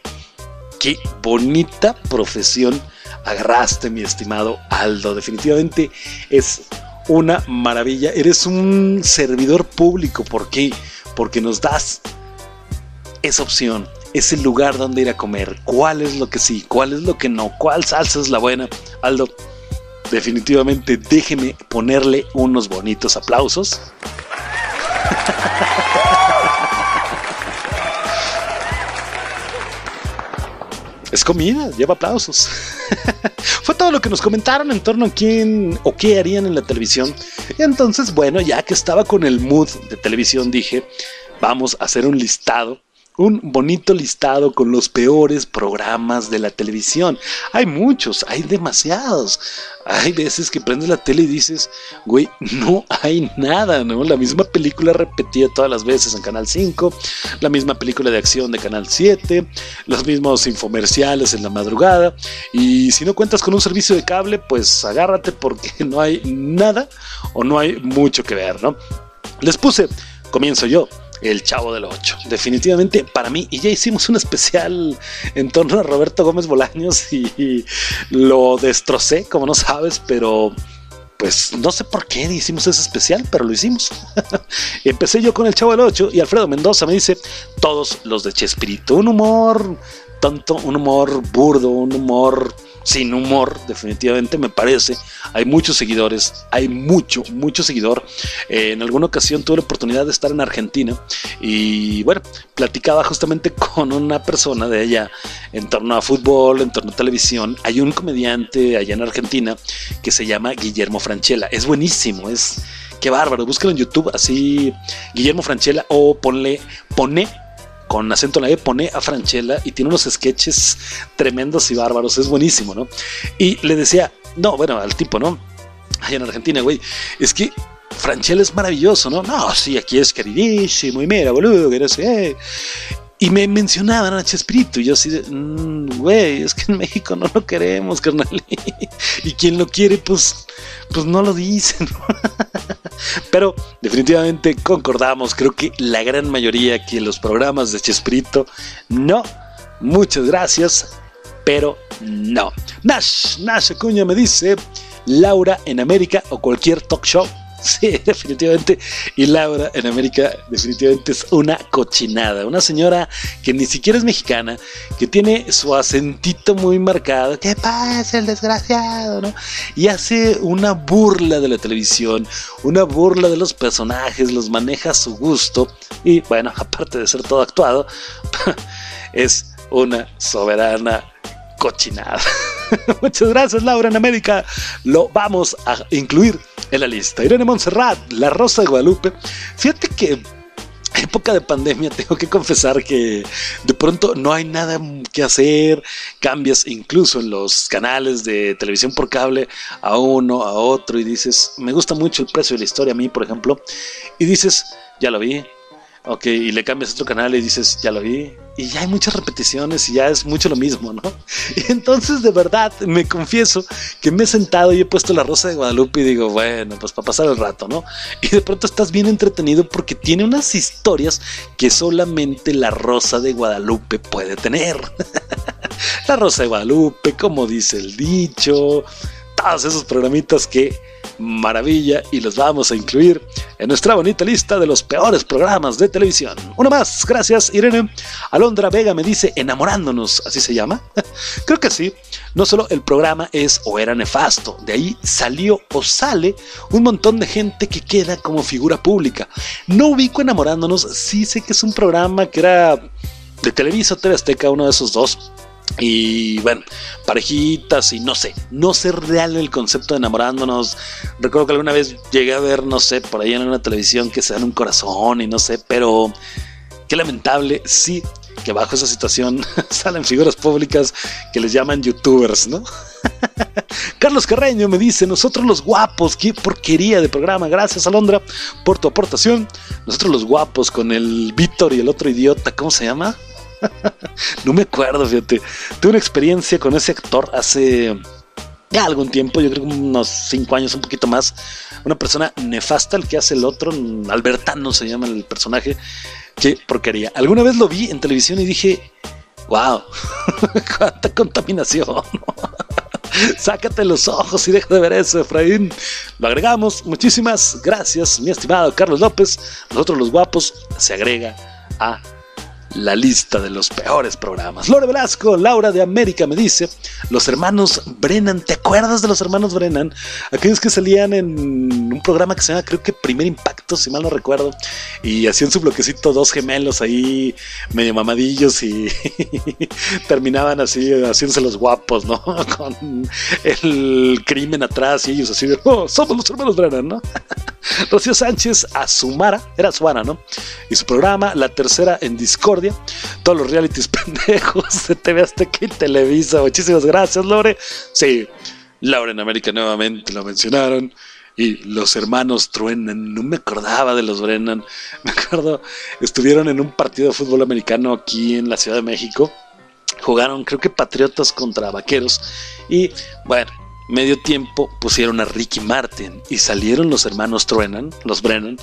Qué bonita profesión agarraste, mi estimado Aldo. Definitivamente es una maravilla. Eres un servidor público. ¿Por qué? Porque nos das esa opción, ese lugar donde ir a comer. ¿Cuál es lo que sí? ¿Cuál es lo que no? ¿Cuál salsa es la buena? Aldo, definitivamente déjeme ponerle unos bonitos aplausos. Es comida, lleva aplausos. Fue todo lo que nos comentaron en torno a quién o qué harían en la televisión. Y entonces, bueno, ya que estaba con el mood de televisión, dije, vamos a hacer un listado un bonito listado con los peores programas de la televisión. Hay muchos, hay demasiados. Hay veces que prendes la tele y dices, güey, no hay nada, ¿no? La misma película repetida todas las veces en Canal 5, la misma película de acción de Canal 7, los mismos infomerciales en la madrugada. Y si no cuentas con un servicio de cable, pues agárrate porque no hay nada o no hay mucho que ver, ¿no? Les puse, comienzo yo, el Chavo del Ocho. Definitivamente para mí, y ya hicimos un especial en torno a Roberto Gómez Bolaños y, lo destrocé, como no sabes, pero pues no sé por qué hicimos ese especial, pero lo hicimos. Empecé yo con el Chavo del Ocho y Alfredo Mendoza me dice todos los de Chespirito. Un humor tonto, un humor burdo, un humor sin humor, definitivamente me parece. Hay muchos seguidores, hay mucho, mucho seguidor. Eh, en alguna ocasión tuve la oportunidad de estar en Argentina y bueno, platicaba justamente con una persona de allá en torno a fútbol, en torno a televisión. Hay un comediante allá en Argentina que se llama Guillermo Franchella. Es buenísimo, es... Qué bárbaro, búscalo en YouTube así, Guillermo Franchella o ponle, pone con acento en la E, pone a Franchella y tiene unos sketches tremendos y bárbaros, es buenísimo, ¿no? Y le decía, no, bueno, al tipo, ¿no? Allá en Argentina, güey, es que Franchella es maravilloso, ¿no? No, sí, aquí es queridísimo y mira, boludo, que no sé. Y me mencionaban a Chespirito y yo así de, "Mm, güey, es que en México no lo queremos, carnal. y quien lo quiere, pues, pues no lo dice, ¿no? Pero definitivamente concordamos, creo que la gran mayoría aquí en los programas de Chespirito, no, muchas gracias, pero no. Nash, Nash Acuña me dice, Laura en América o cualquier talk show. Sí, definitivamente. Y Laura en América definitivamente es una cochinada. Una señora que ni siquiera es mexicana, que tiene su acentito muy marcado. ¿Qué pasa el desgraciado? ¿no? Y hace una burla de la televisión, una burla de los personajes, los maneja a su gusto. Y bueno, aparte de ser todo actuado, es una soberana cochinada. Muchas gracias, Laura en América. Lo vamos a incluir en la lista. Irene Montserrat, La Rosa de Guadalupe. Fíjate que época de pandemia tengo que confesar que de pronto no hay nada que hacer, cambias incluso en los canales de televisión por cable a uno, a otro y dices, me gusta mucho el precio de la historia a mí, por ejemplo, y dices, ya lo vi, ok, y le cambias otro canal y dices, ya lo vi, y ya hay muchas repeticiones y ya es mucho lo mismo, ¿no? Y entonces de verdad me confieso que me he sentado y he puesto la Rosa de Guadalupe y digo, bueno, pues para pasar el rato, ¿no? Y de pronto estás bien entretenido porque tiene unas historias que solamente la Rosa de Guadalupe puede tener. la Rosa de Guadalupe, como dice el dicho, todos esos programitas que maravilla y los vamos a incluir en nuestra bonita lista de los peores programas de televisión. Una más, gracias Irene. Alondra Vega me dice enamorándonos, así se llama. Creo que sí. No solo el programa es o era nefasto, de ahí salió o sale un montón de gente que queda como figura pública. No ubico enamorándonos, sí sé que es un programa que era de Televisa TV Azteca, uno de esos dos. Y bueno, parejitas y no sé, no sé real el concepto de enamorándonos. Recuerdo que alguna vez llegué a ver, no sé, por ahí en una televisión que se dan un corazón y no sé, pero qué lamentable, sí, que bajo esa situación salen figuras públicas que les llaman youtubers, ¿no? Carlos Carreño me dice, nosotros los guapos, qué porquería de programa, gracias Alondra por tu aportación. Nosotros los guapos con el Víctor y el otro idiota, ¿cómo se llama? no me acuerdo, fíjate. Tuve una experiencia con ese actor hace algún tiempo, yo creo que unos 5 años, un poquito más. Una persona nefasta, el que hace el otro, Albertano se llama el personaje. Qué porquería. Alguna vez lo vi en televisión y dije, wow, cuánta contaminación. Sácate los ojos y deja de ver eso, Efraín. Lo agregamos. Muchísimas gracias, mi estimado Carlos López. Nosotros los guapos se agrega a la lista de los peores programas. Lore Velasco, Laura de América me dice, los hermanos Brennan, ¿te acuerdas de los hermanos Brennan? Aquellos que salían en un programa que se llama, creo que Primer Impacto, si mal no recuerdo, y hacían su bloquecito dos gemelos ahí, medio mamadillos y terminaban así, haciéndose los guapos, ¿no? Con el crimen atrás y ellos así oh, somos los hermanos Brennan, ¿no? Rocío Sánchez Azumara, era Azumara, ¿no? Y su programa, la tercera en Discordia, todos los realities pendejos de TV Azteca y Televisa. Muchísimas gracias, Lore. Sí, Laura en América nuevamente lo mencionaron. Y los hermanos Truenan, no me acordaba de los Brennan. Me acuerdo, estuvieron en un partido de fútbol americano aquí en la Ciudad de México. Jugaron, creo que Patriotas contra Vaqueros. Y bueno, medio tiempo pusieron a Ricky Martin y salieron los hermanos Truenan, los Brennan.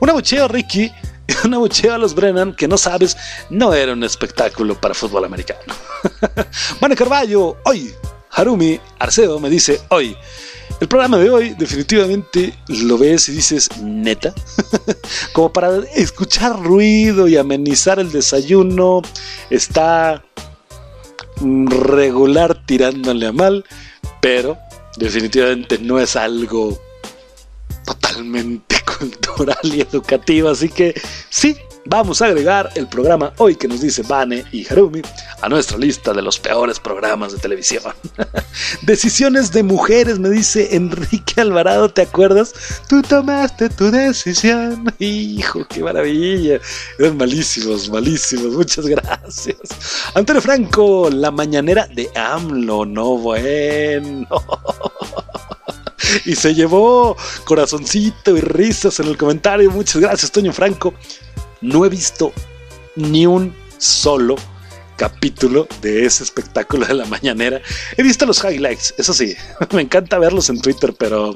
Un abucheo Ricky y un abucheo a los Brennan que no sabes, no era un espectáculo para fútbol americano. Mane Carballo, hoy, Harumi Arceo me dice, hoy, el programa de hoy definitivamente lo ves y dices, neta, como para escuchar ruido y amenizar el desayuno, está regular tirándole a mal, pero definitivamente no es algo totalmente cultural y educativo, así que sí, vamos a agregar el programa hoy que nos dice Vane y Harumi a nuestra lista de los peores programas de televisión. Decisiones de mujeres, me dice Enrique Alvarado, ¿te acuerdas? Tú tomaste tu decisión. Hijo, qué maravilla. Eran malísimos, malísimos. Muchas gracias. Antonio Franco, la mañanera de AMLO, no bueno. Y se llevó corazoncito y risas en el comentario. Muchas gracias, Toño Franco. No he visto ni un solo capítulo de ese espectáculo de la mañanera. He visto los highlights, eso sí, me encanta verlos en Twitter, pero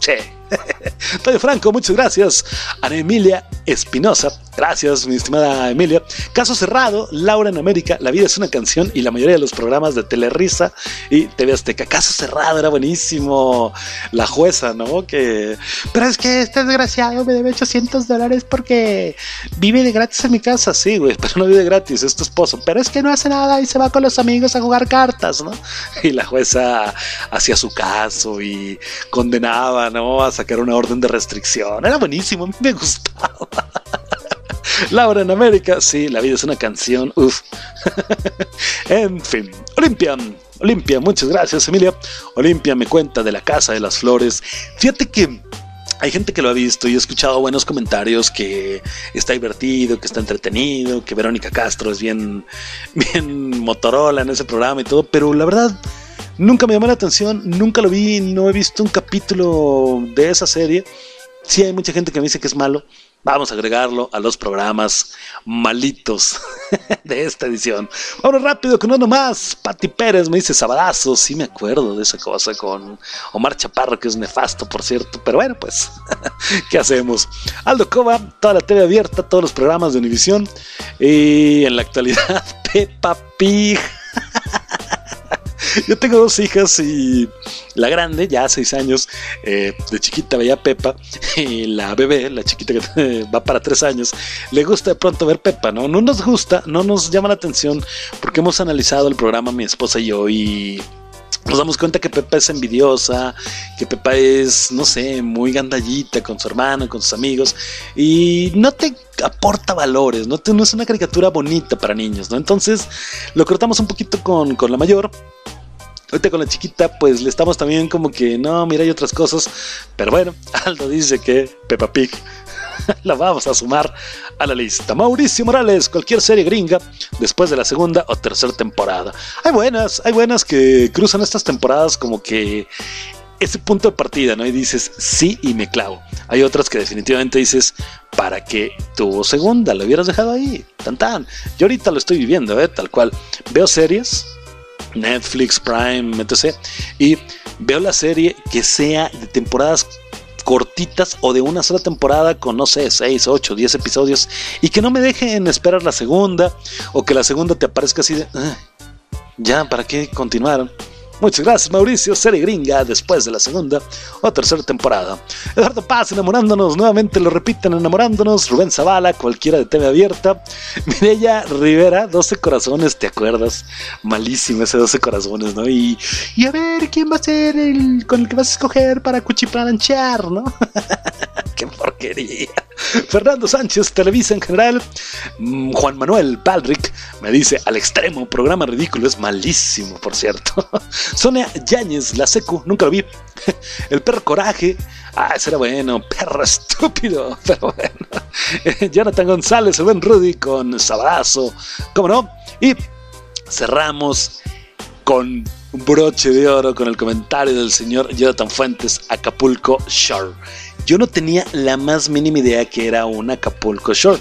sí, Toyo Franco, muchas gracias. Ana Emilia Espinosa, gracias, mi estimada Emilia. Caso cerrado, Laura en América, La vida es una canción y la mayoría de los programas de Telerisa y TV Azteca. Caso cerrado, era buenísimo. La jueza, ¿no? Que. Pero es que este desgraciado me debe 800 dólares porque vive de gratis en mi casa. Sí, güey, pero no vive gratis, es tu esposo. Pero es que no hace nada y se va con los amigos a jugar cartas, ¿no? Y la jueza hacía su caso y condenaba, ¿no? A sacar una orden de restricción. Era buenísimo, me gustaba. Laura en América, sí, la vida es una canción, uff. en fin, Olimpia, Olimpia, muchas gracias, Emilia. Olimpia me cuenta de la Casa de las Flores. Fíjate que hay gente que lo ha visto y he escuchado buenos comentarios que está divertido, que está entretenido, que Verónica Castro es bien, bien Motorola en ese programa y todo, pero la verdad nunca me llamó la atención, nunca lo vi, no he visto un capítulo de esa serie. Sí hay mucha gente que me dice que es malo. Vamos a agregarlo a los programas malitos de esta edición. Ahora rápido con uno más. Pati Pérez me dice sabadazo. Sí me acuerdo de esa cosa con Omar Chaparro, que es nefasto, por cierto. Pero bueno, pues, ¿qué hacemos? Aldo Cova, toda la TV abierta, todos los programas de Univisión. Y en la actualidad, Peppa Pig. Yo tengo dos hijas y la grande, ya seis años, eh, de chiquita veía a Pepa, y la bebé, la chiquita que va para tres años, le gusta de pronto ver Pepa, ¿no? No nos gusta, no nos llama la atención, porque hemos analizado el programa mi esposa y yo y nos damos cuenta que Pepa es envidiosa, que Pepa es, no sé, muy gandallita con su hermano, con sus amigos, y no te aporta valores, no, no es una caricatura bonita para niños, ¿no? Entonces lo cortamos un poquito con, con la mayor. Ahorita con la chiquita, pues le estamos también como que, no, mira, hay otras cosas. Pero bueno, Aldo dice que Peppa Pig la vamos a sumar a la lista. Mauricio Morales, cualquier serie gringa después de la segunda o tercera temporada. Hay buenas, hay buenas que cruzan estas temporadas como que ese punto de partida, ¿no? Y dices, sí, y me clavo. Hay otras que definitivamente dices, ¿para qué tuvo segunda? Lo hubieras dejado ahí, tan tan. Yo ahorita lo estoy viviendo, ¿eh? Tal cual. Veo series, Netflix, Prime, etc. Y veo la serie que sea de temporadas cortitas o de una sola temporada con, no sé, 6, 8, 10 episodios y que no me dejen esperar la segunda o que la segunda te aparezca así de, "Ah, ya, ¿para qué continuaron? Muchas gracias, Mauricio. Serie gringa después de la segunda o tercera temporada. Eduardo Paz, enamorándonos. Nuevamente lo repiten, enamorándonos. Rubén Zavala, cualquiera de TV abierta. Mireya Rivera, 12 corazones, ¿te acuerdas? Malísimo ese 12 corazones, ¿no? Y, y a ver, ¿quién va a ser el con el que vas a escoger para cuchiplanchar, ¿no? ¡Qué porquería! Fernando Sánchez, Televisa en general. Mm, Juan Manuel Baldrick me dice, al extremo, programa ridículo, es malísimo, por cierto. Sonia Yáñez, la secu, nunca lo vi. El perro coraje, ah, ese era bueno, perro estúpido, pero bueno. Jonathan González, el buen Rudy con Sabadazo, ¿cómo no? Y cerramos con un broche de oro con el comentario del señor Jonathan Fuentes, Acapulco Shore. Yo no tenía la más mínima idea que era un Acapulco Shore.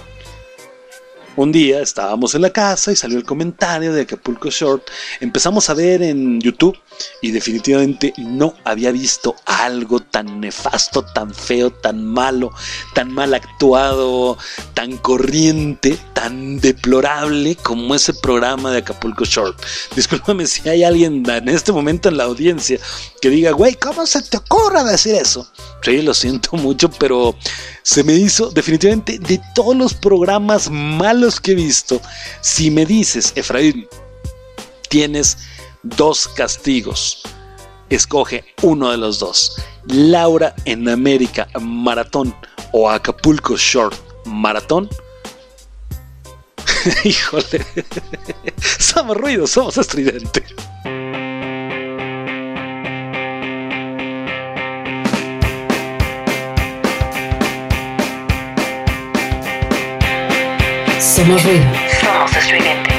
Un día estábamos en la casa y salió el comentario de Acapulco Short. Empezamos a ver en YouTube y definitivamente no había visto algo tan nefasto, tan feo, tan malo, tan mal actuado, tan corriente, tan deplorable como ese programa de Acapulco Short. Discúlpame si hay alguien en este momento en la audiencia que diga, güey, ¿cómo se te ocurre decir eso? Sí, lo siento mucho, pero se me hizo definitivamente de todos los programas malos que he visto. Si me dices, Efraín, tienes dos castigos, escoge uno de los dos. Laura en América Maratón o Acapulco Short Maratón. Híjole, somos ruidos, somos estridente. Ruido. Somos estridente.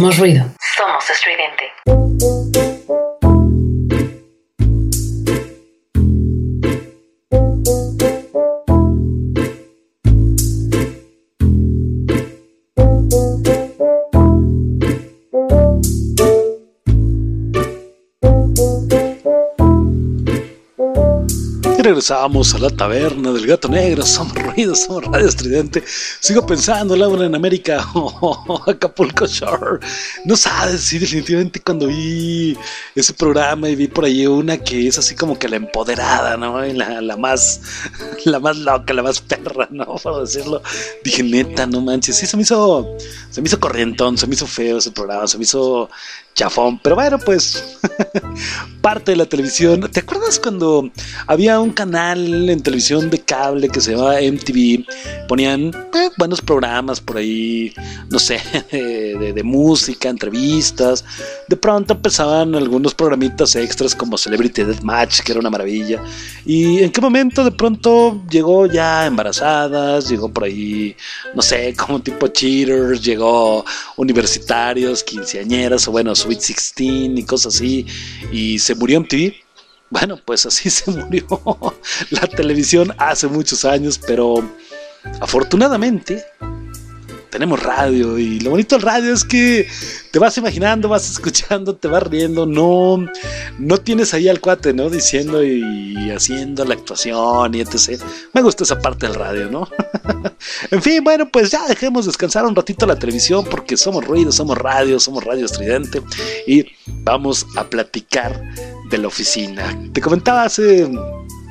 Somos ruido. Regresamos a la taberna del gato negro. Somos ruidos, somos radio estridente. Sigo pensando, Laura en América o Acapulco Shore. No sabes, sí, definitivamente cuando vi ese programa y vi por ahí una que es así como que la empoderada, ¿no? Y la, la más, la más loca, la más perra, ¿no? Por decirlo. Dije, neta, no manches. Sí, se me hizo, se me hizo corrientón, se me hizo feo ese programa, se me hizo chafón. Pero bueno, pues parte de la televisión. ¿Te acuerdas cuando había un canal en televisión de cable que se llamaba MTV? Ponían eh, buenos programas por ahí, no sé, de, música, entrevistas. De pronto empezaban algunos programitas extras como Celebrity Deathmatch, que era una maravilla. ¿Y en qué momento de pronto llegó ya embarazadas? Llegó por ahí, no sé, como tipo cheaters, llegó universitarios, quinceañeras o bueno, Sweet 16 y cosas así. Y se murió MTV. Bueno, pues así se murió la televisión hace muchos años, pero afortunadamente tenemos radio y lo bonito del radio es que te vas imaginando, vas escuchando, te vas riendo, no, no tienes ahí al cuate, ¿no? Diciendo y haciendo la actuación y etc. Me gusta esa parte del radio, ¿no? en fin, bueno, pues ya dejemos descansar un ratito la televisión porque somos ruido, somos radio, somos radio estridente y vamos a platicar de la oficina. Te comentaba hace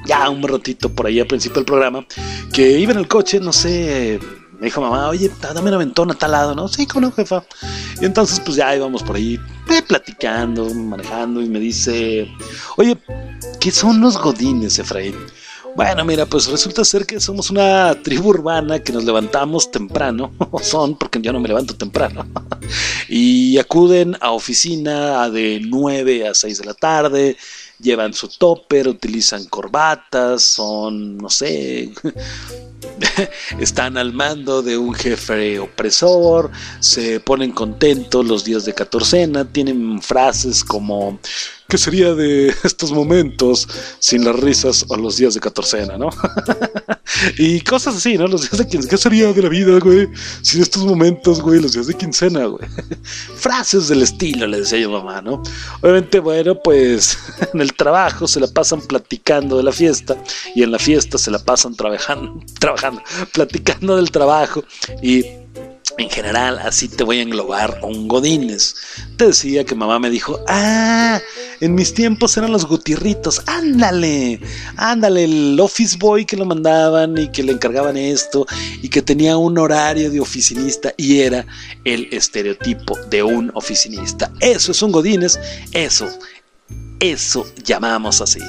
ya un ratito por ahí al principio del programa que iba en el coche, no sé, me dijo mamá, oye, dame una ventona a tal lado, ¿no? Sí, ¿cómo no, jefa? Y entonces pues ya íbamos por ahí platicando, manejando y me dice, oye, ¿qué son los godines, Efraín? Bueno, mira, pues resulta ser que somos una tribu urbana que nos levantamos temprano, o son, porque yo no me levanto temprano, y acuden a oficina de 9 a 6 de la tarde, llevan su topper, utilizan corbatas, son, no sé, están al mando de un jefe opresor, se ponen contentos los días de catorcena, tienen frases como ¿qué sería de estos momentos sin las risas o los días de catorcena, no? y cosas así, ¿no? Los días de quincena, ¿qué sería de la vida, güey? Sin estos momentos, güey, los días de quincena, güey. frases del estilo, le decía yo mamá, ¿no? Obviamente, bueno, pues en el trabajo se la pasan platicando de la fiesta y en la fiesta se la pasan trabajando, trabajando, platicando del trabajo y en general así te voy a englobar un Godines. Te decía que mamá me dijo, ah, en mis tiempos eran los gutirritos, ándale, ándale, el office boy que lo mandaban y que le encargaban esto y que tenía un horario de oficinista y era el estereotipo de un oficinista. Eso es un Godines, eso, eso llamamos así.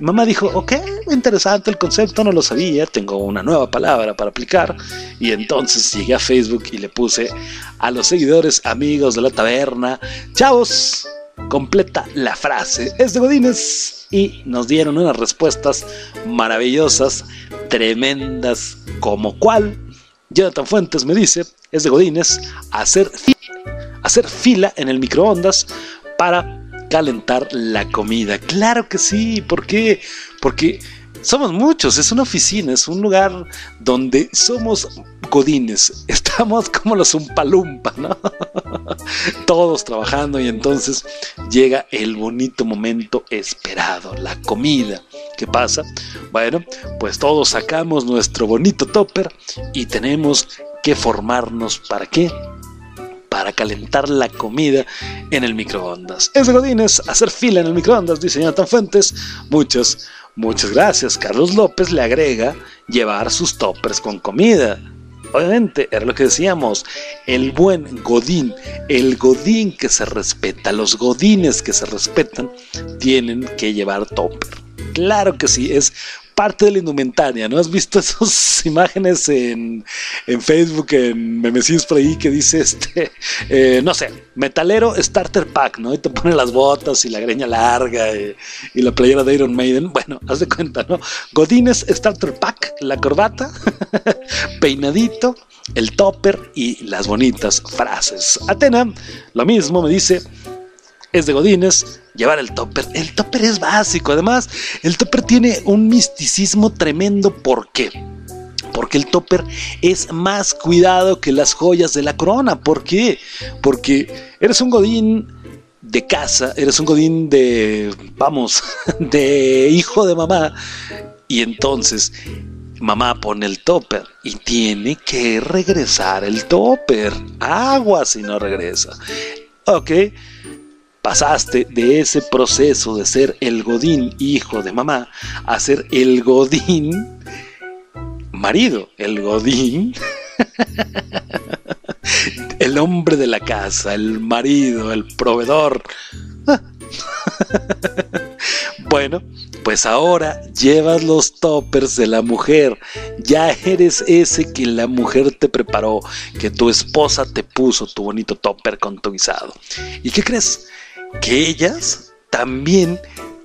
Mamá dijo, ok, interesante el concepto, no lo sabía, tengo una nueva palabra para aplicar. Y entonces llegué a Facebook y le puse a los seguidores amigos de la taberna, chavos, completa la frase. Es de Godines y nos dieron unas respuestas maravillosas, tremendas, como cual. Jonathan Fuentes me dice, es de Godines, hacer, hacer fila en el microondas para calentar la comida. Claro que sí, ¿por qué? Porque somos muchos, es una oficina, es un lugar donde somos godines, estamos como los umpalumpa, ¿no? Todos trabajando y entonces llega el bonito momento esperado, la comida. ¿Qué pasa? Bueno, pues todos sacamos nuestro bonito topper y tenemos que formarnos para qué? Para calentar la comida en el microondas. Es de Godines hacer fila en el microondas, dice Jonathan Fuentes. Muchas, muchas gracias. Carlos López le agrega llevar sus toppers con comida. Obviamente, era lo que decíamos, el buen Godín, el Godín que se respeta, los Godines que se respetan, tienen que llevar topper. Claro que sí, es parte de la indumentaria, ¿no? ¿Has visto esas imágenes en, en Facebook, en memecillos por ahí que dice este, eh, no sé, metalero starter pack, ¿no? Y te pone las botas y la greña larga eh, y la playera de Iron Maiden. Bueno, haz de cuenta, ¿no? Godines starter pack, la corbata, peinadito, el topper y las bonitas frases. Atena, lo mismo, me dice, es de Godines llevar el topper. El topper es básico, además, el topper tiene un misticismo tremendo. ¿Por qué? Porque el topper es más cuidado que las joyas de la corona. ¿Por qué? Porque eres un godín de casa, eres un godín de, vamos, de hijo de mamá. Y entonces mamá pone el topper y tiene que regresar el topper. Agua si no regresa. Ok, pasaste de ese proceso de ser el godín hijo de mamá a ser el godín marido, el godín, el hombre de la casa, el marido, el proveedor. Bueno, pues ahora llevas los toppers de la mujer. Ya eres ese que la mujer te preparó, que tu esposa te puso tu bonito topper con tu guisado. ¿Y qué crees? Que ellas también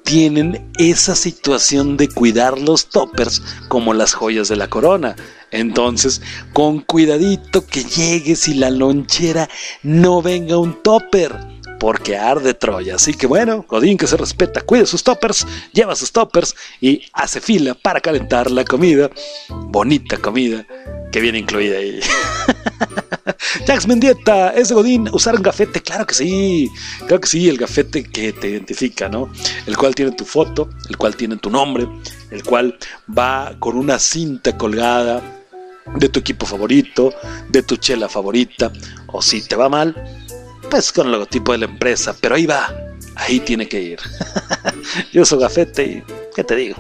tienen esa situación de cuidar los toppers como las joyas de la corona. Entonces, con cuidadito que llegues y la lonchera no venga un topper porque arde Troya. Así que bueno, Godín que se respeta, cuida sus toppers, lleva sus toppers y hace fila para calentar la comida. Bonita comida que viene incluida ahí. Jax Mendieta, ¿es de Godín usar un gafete? Claro que sí, claro que sí, el gafete que te identifica, ¿no? El cual tiene tu foto, el cual tiene tu nombre, el cual va con una cinta colgada de tu equipo favorito, de tu chela favorita, o si te va mal, pues con el logotipo de la empresa, pero ahí va, ahí tiene que ir. Yo uso gafete y, ¿qué te digo?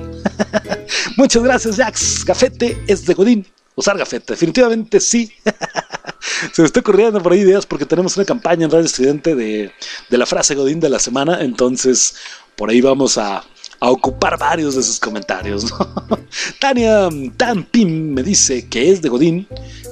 Muchas gracias, Jax. Gafete es de Godín. Usar gafete, definitivamente sí. Se me está ocurriendo por ahí ideas porque tenemos una campaña en Radio Estudiante de, de la frase Godín de la semana, entonces por ahí vamos a, a ocupar varios de sus comentarios. ¿no? Tania Tan Pim me dice que es de Godín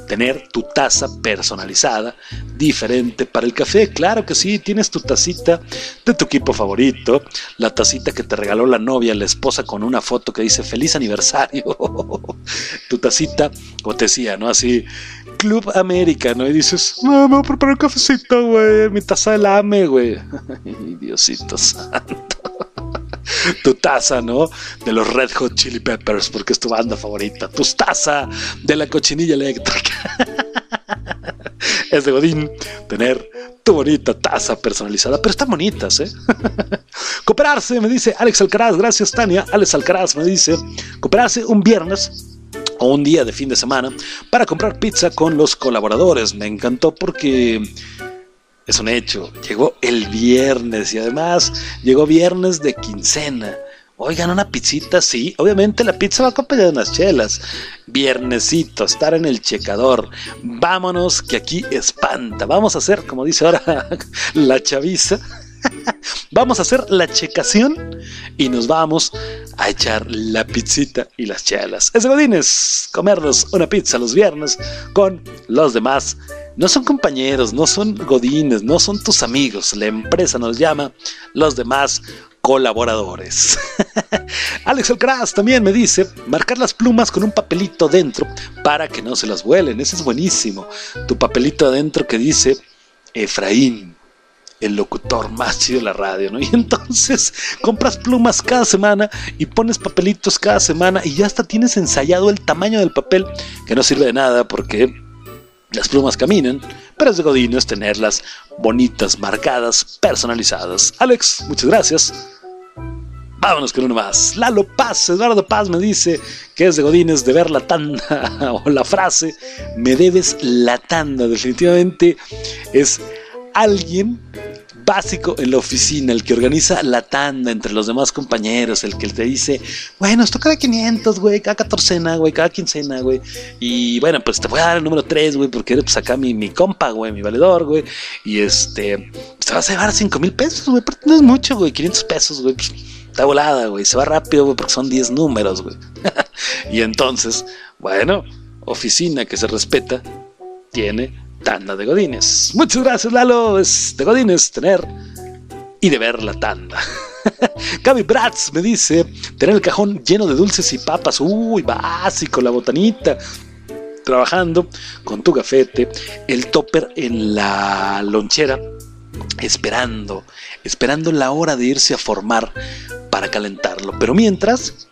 tener tu taza personalizada, diferente para el café. Claro que sí, tienes tu tacita de tu equipo favorito, la tacita que te regaló la novia, la esposa con una foto que dice feliz aniversario. tu tacita, como te decía, ¿no? Así, Club América, ¿no? Y dices, me voy a preparar un cafecito, güey, mi taza del AME, güey. Diosito santo tu taza, ¿no? De los Red Hot Chili Peppers, porque es tu banda favorita. Tu taza de la cochinilla eléctrica. es de Godín tener tu bonita taza personalizada, pero están bonitas, ¿eh? Cooperarse, me dice Alex Alcaraz, gracias Tania. Alex Alcaraz me dice, cooperarse un viernes o un día de fin de semana para comprar pizza con los colaboradores. Me encantó porque es un hecho. Llegó el viernes y además llegó viernes de quincena. Oigan, una pizzita, sí. Obviamente la pizza va acompañada de unas chelas. Viernesito, estar en el checador. Vámonos, que aquí espanta. Vamos a hacer, como dice ahora la chaviza. Vamos a hacer la checación y nos vamos a echar la pizzita y las chelas. Es de Godines, comernos una pizza los viernes con los demás No son compañeros, no son godines, no son tus amigos. La empresa nos llama los demás colaboradores. Alex Alcaraz también me dice marcar las plumas con un papelito dentro para que no se las vuelen. Ese es buenísimo. Tu papelito adentro que dice Efraín, el locutor más chido de la radio, ¿no? Y entonces compras plumas cada semana y pones papelitos cada semana y ya hasta tienes ensayado el tamaño del papel, que no sirve de nada porque las plumas caminan, pero es de godines tenerlas bonitas, marcadas, personalizadas. Alex, muchas gracias. Vámonos con uno más. Lalo Paz, Eduardo Paz me dice que es de Godines de ver la tanda o la frase, me debes la tanda. Definitivamente es alguien básico en la oficina, el que organiza la tanda entre los demás compañeros, el que te dice, bueno, esto cada 500, güey, cada catorcena, güey, cada quincena, güey. Y bueno, pues te voy a dar el número 3, güey, porque eres pues acá mi, compa, güey, mi valedor, güey. Y este, pues, te vas a llevar 5 mil pesos, güey, pero no es mucho, güey, 500 pesos, güey. pues, está volada, güey, se va rápido, güey, porque son 10 números, güey. y entonces, bueno, oficina que se respeta, tiene tanda de Godines. Muchas gracias, Lalo. Es de Godines tener y de ver la tanda. Gaby Bratz me dice tener el cajón lleno de dulces y papas. Uy, básico, la botanita. Trabajando con tu gafete, el topper en la lonchera, esperando, esperando la hora de irse a formar para calentarlo. Pero mientras,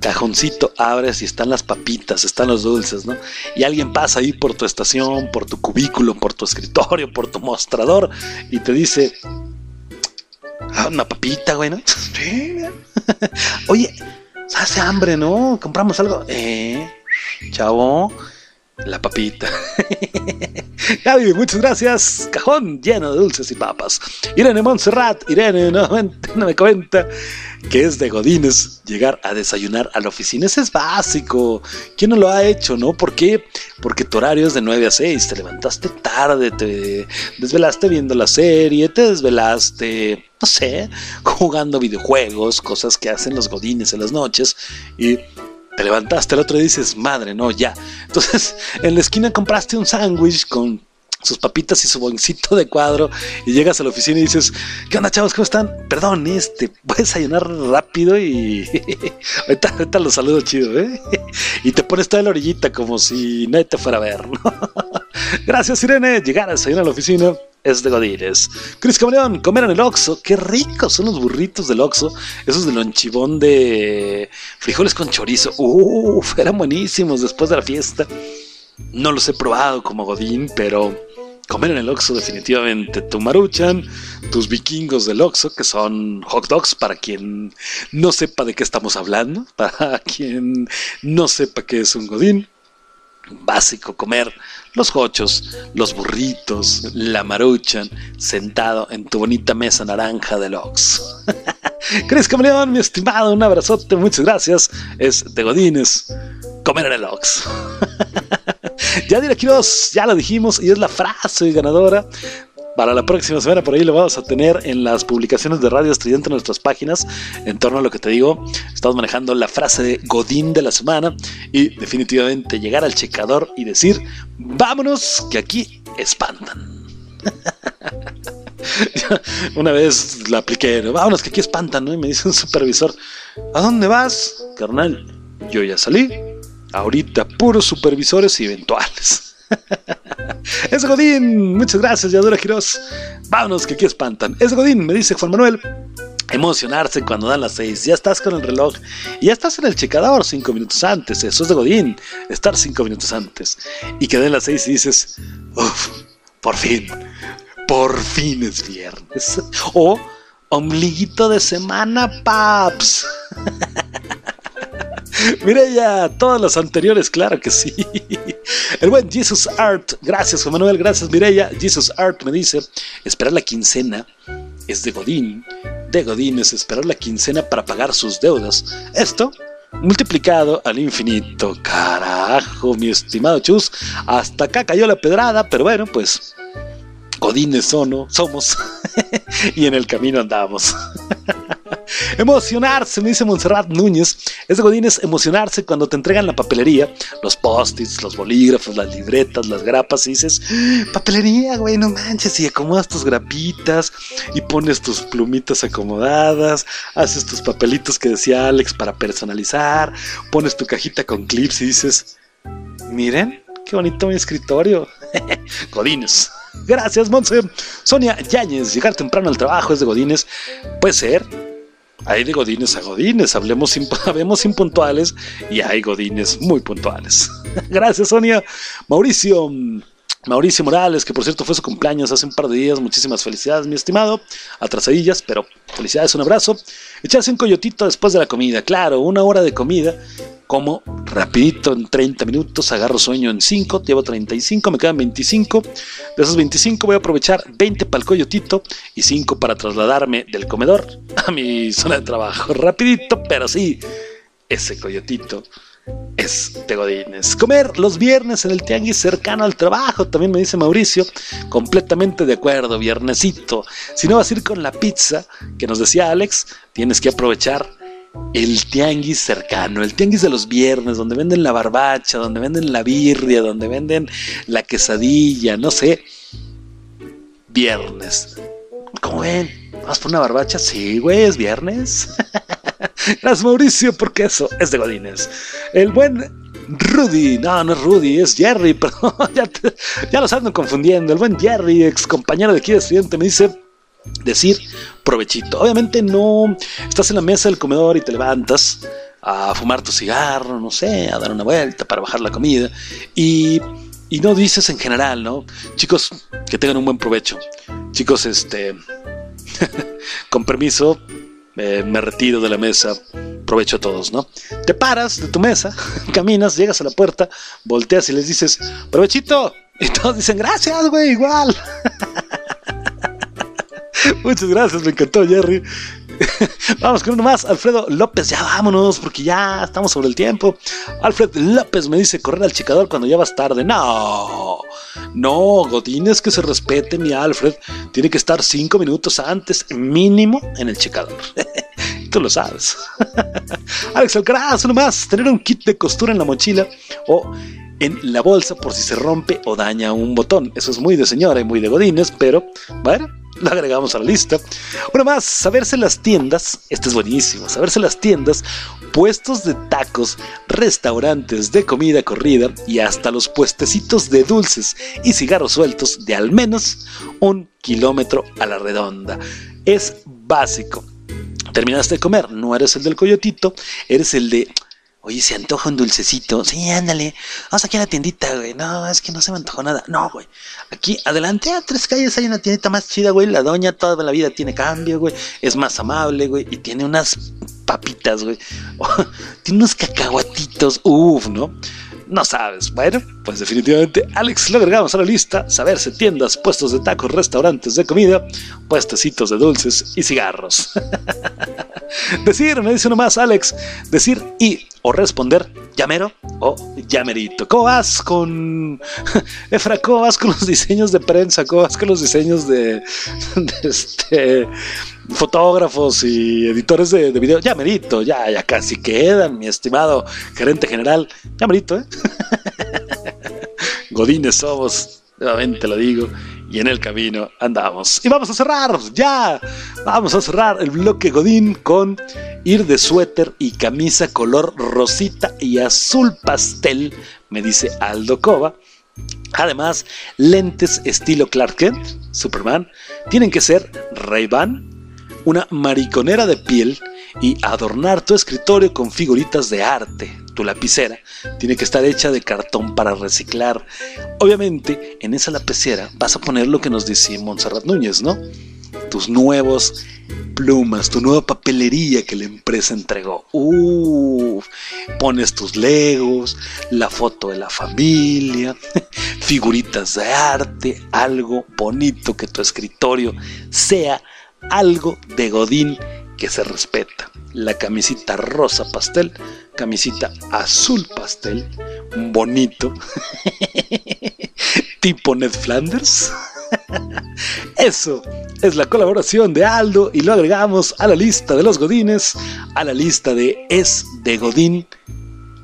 cajoncito abres y están las papitas, están los dulces, ¿no? Y alguien pasa ahí por tu estación, por tu cubículo, por tu escritorio, por tu mostrador y te dice, "Ah, una papita, güey, ¿no? Oye, hace hambre, ¿no? Compramos algo. Eh, chavo, la papita. Gaby, muchas gracias. Cajón lleno de dulces y papas. Irene Montserrat, Irene nuevamente no me cuenta que es de Godines llegar a desayunar a la oficina. Ese es básico. ¿Quién no lo ha hecho, no? ¿Por qué? Porque tu horario es de 9 a 6. Te levantaste tarde, te desvelaste viendo la serie, te desvelaste, no sé, jugando videojuegos, cosas que hacen los Godines en las noches. Y te levantaste el otro y dices, madre, no, ya. Entonces, en la esquina compraste un sándwich con sus papitas y su boncito de cuadro y llegas a la oficina y dices, ¿qué onda chavos? ¿Cómo están? Perdón, este, voy a desayunar rápido y ahorita, los saludo chido, ¿eh? Y te pones toda la orillita como si nadie te fuera a ver. Gracias, Irene. Llegar a desayunar a la oficina es de Godines. Cris Camaleón, comer en el Oxxo. Qué ricos son los burritos del Oxxo. Esos de lonchibón de frijoles con chorizo. Uf, eran buenísimos después de la fiesta. No los he probado como Godín, pero comer en el Oxxo definitivamente. Tu maruchan, tus vikingos del Oxxo, que son hot dogs para quien no sepa de qué estamos hablando, para quien no sepa qué es un Godín. Básico comer los hochos, los burritos, la maruchan, sentado en tu bonita mesa naranja del Oxxo. Cris Camaleón, mi estimado, un abrazote, muchas gracias. Es de Godines, comer en el Oxxo. Yadira Quiroz, ya lo dijimos, y es la frase ganadora. Para la próxima semana por ahí lo vamos a tener en las publicaciones de Radio Estudiante en nuestras páginas. En torno a lo que te digo, estamos manejando la frase de Godín de la semana y definitivamente llegar al checador y decir, vámonos, que aquí espantan. Una vez la apliqué, ¿no? vámonos, que aquí espantan, ¿no? Y me dice un supervisor, ¿a dónde vas, carnal? Yo ya salí. Ahorita puros supervisores y eventuales. es Godín, muchas gracias, Yadura Giros. Vámonos, que aquí espantan. Es Godín, me dice Juan Manuel. Emocionarse cuando dan las seis, ya estás con el reloj ya estás en el checador cinco minutos antes. Eso es de Godín, estar cinco minutos antes. Y que den las seis y dices, uff, por fin, por fin es viernes. O ombliguito de semana, paps. Mireya, todas las anteriores, claro que sí. El buen Jesus Art, gracias Juan Manuel, gracias Mireya. Jesus Art me dice, esperar la quincena es de Godín. De Godín es esperar la quincena para pagar sus deudas. Esto multiplicado al infinito. Carajo, mi estimado Chus, hasta acá cayó la pedrada, pero bueno, pues Godines o no, somos y en el camino andamos. Emocionarse, me dice Montserrat Núñez. Es de Godines emocionarse cuando te entregan la papelería, los post-its, los bolígrafos, las libretas, las grapas, y dices, "Ah, papelería, güey, no manches, y acomodas tus grapitas y pones tus plumitas acomodadas, haces tus papelitos que decía Alex para personalizar, pones tu cajita con clips y dices, miren, qué bonito mi escritorio. Godines. Gracias, Monse. Sonia Yáñez, llegar temprano al trabajo es de Godines. Puede ser. Hay de Godines a Godines. Hablemos, habemos impuntuales y hay Godines muy puntuales. Gracias, Sonia. Mauricio. Mauricio Morales, que por cierto fue su cumpleaños hace un par de días. Muchísimas felicidades, mi estimado. Atrasadillas, pero felicidades, un abrazo. Echarse un coyotito después de la comida. Claro, una hora de comida. Como rapidito en 30 minutos, agarro sueño en 5, llevo 35, me quedan 25. De esos 25 voy a aprovechar 20 para el coyotito y 5 para trasladarme del comedor a mi zona de trabajo. Rapidito, pero sí, ese coyotito es de Godines. Comer los viernes en el tianguis cercano al trabajo, también me dice Mauricio. Completamente de acuerdo, viernesito. Si no vas a ir con la pizza, que nos decía Alex, tienes que aprovechar el tianguis cercano, el tianguis de los viernes, donde venden la barbacha, donde venden la birria, donde venden la quesadilla, no sé. Viernes. ¿Cómo ven? ¿Vas por una barbacha? Sí, güey, es viernes. Gracias, Mauricio, porque eso es de Godines. El buen Rudy, no, no es Rudy, es Jerry, perdón, ya, te- ya los ando confundiendo. El buen Jerry, ex compañero de aquí de estudiante, me dice decir provechito. Obviamente no estás en la mesa del comedor y te levantas a fumar tu cigarro, no sé, a dar una vuelta para bajar la comida y, y no dices en general, ¿no? Chicos, que tengan un buen provecho. Chicos, este, con permiso, me retiro de la mesa. Provecho a todos, ¿no? Te paras de tu mesa, caminas, llegas a la puerta, volteas y les dices, provechito. Y todos dicen, gracias, güey, igual. Muchas gracias, me encantó, Jerry. Vamos con uno más. Alfredo López, ya vámonos, porque ya estamos sobre el tiempo. Alfred López me dice correr al checador cuando ya vas tarde. No, no, Godínez, que se respete, mi Alfred. Tiene que estar cinco minutos antes, mínimo, en el checador. Tú lo sabes. Alex Alcaraz, uno más. Tener un kit de costura en la mochila o en la bolsa por si se rompe o daña un botón. Eso es muy de señora y muy de Godines, pero bueno, lo agregamos a la lista. Una más, saberse las tiendas, este es buenísimo, saberse las tiendas, puestos de tacos, restaurantes de comida corrida y hasta los puestecitos de dulces y cigarros sueltos de al menos un kilómetro a la redonda. Es básico. Terminaste de comer, no eres el del coyotito, eres el de... Oye, se antoja un dulcecito. Sí, ándale. Vamos aquí a la tiendita, güey. No, es que no se me antojó nada. No, güey. Aquí, adelante, a tres calles hay una tiendita más chida, güey. La doña toda la vida tiene cambio, güey. Es más amable, güey. Y tiene unas papitas, güey. tiene unos cacahuatitos. Uf, ¿no? No sabes. Bueno, pues definitivamente, Alex, lo agregamos a la lista. Saberse tiendas, puestos de tacos, restaurantes de comida, puestecitos de dulces y cigarros. Decir, me dice uno más, Alex. Decir y o responder llamero o llamerito. ¿Cómo vas con. Efra, ¿cómo vas con los diseños de prensa? ¿Cómo vas con los diseños de. este. fotógrafos y editores de, de video? Llamerito, ya, ya casi quedan, mi estimado gerente general. Llamerito, ¿eh? Godines somos, nuevamente lo digo, y en el camino andamos. Y vamos a cerrar, ya, vamos a cerrar el bloque Godín con ir de suéter y camisa color rosita y azul pastel, me dice Aldo Cova. Además, lentes estilo Clark Kent, Superman, tienen que ser Ray-Ban, una mariconera de piel y adornar tu escritorio con figuritas de arte. Tu lapicera tiene que estar hecha de cartón para reciclar. Obviamente, en esa lapicera vas a poner lo que nos decía Montserrat Núñez, ¿no? Tus nuevos plumas, tu nueva papelería que la empresa entregó. Uf, pones tus legos, la foto de la familia, figuritas de arte, algo bonito que tu escritorio sea algo de Godín que se respeta. La camisita rosa pastel, camisita azul pastel, bonito, tipo Ned Flanders. Eso es la colaboración de Aldo y lo agregamos a la lista de los Godines, a la lista de Es de Godín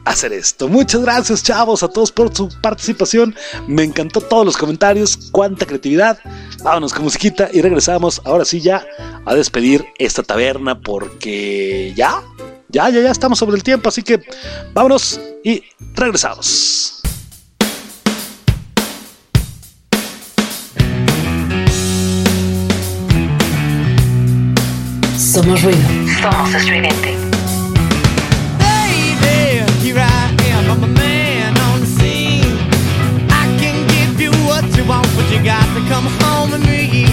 hacer esto. Muchas gracias, chavos, a todos por su participación. Me encantó todos los comentarios, cuánta creatividad. Vámonos con musiquita y regresamos ahora sí ya a despedir esta taberna porque ya, ya, ya, ya estamos sobre el tiempo, así que vámonos y regresamos. Somos ruido. Somos estridente. Come home with me.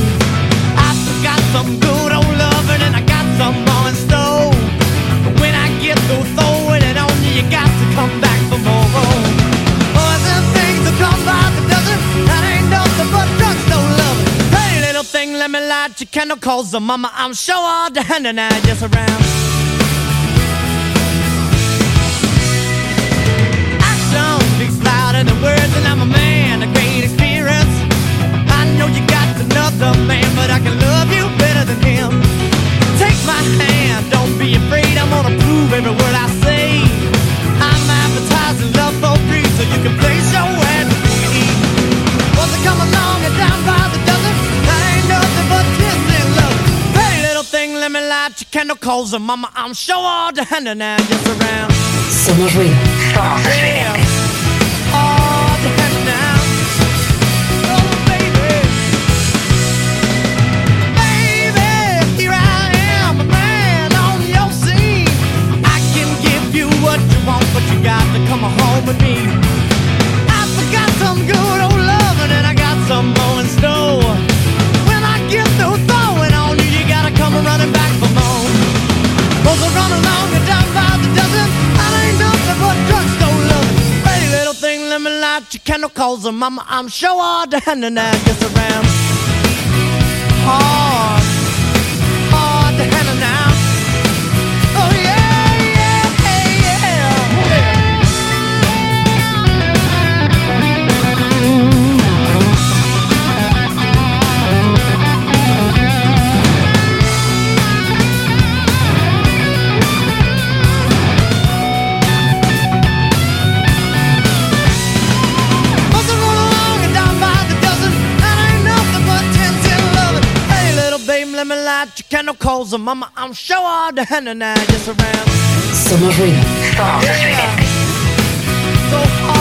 I've got some good old loving and I got some more in store. But when I get through throwing it on you, you got to come back for more. Other things will come by the dozen, that ain't nothing but drugstore love. Hey, little thing, let me light your candle, cause the mama, I'm sure all the hand and I just around. Another man, but I can love you better than him. Take my hand, don't be afraid. I'm gonna prove every word I say. I'm advertising love for free, so you can place your ad with me. Once I come along and down by the dozen, I ain't nothing but kiss and love. Hey, little thing, let me light your candle, cause uh, mama, I'm sure all the hand and just around. Somos ruido. Somos Yeah. To come home with me. I forgot some good old loving, and I got some more in store. When I get through throwing on you, you gotta come running back for more. Both are run along and down by the dozen. I ain't nothing but drugstore love. Hey, little thing, let me light your candle, cause mama, I'm sure all hand and I just around. Hard, let me light your candle, cause uh, mama, I'm sure all the hand and I just around. Somos ruido. Somos estridente. So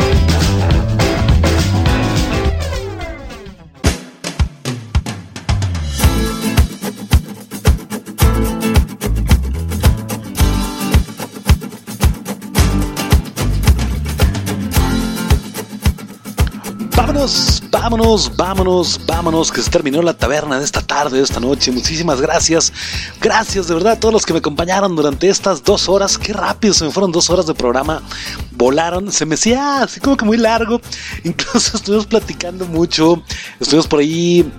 Vámonos, vámonos, vámonos, que se terminó la taberna de esta tarde, de esta noche. Muchísimas gracias. Gracias de verdad a todos los que me acompañaron durante estas dos horas. Qué rápido se me fueron dos horas de programa. Volaron, se me hacía así como que muy largo. Incluso estuvimos platicando mucho. Estuvimos por ahí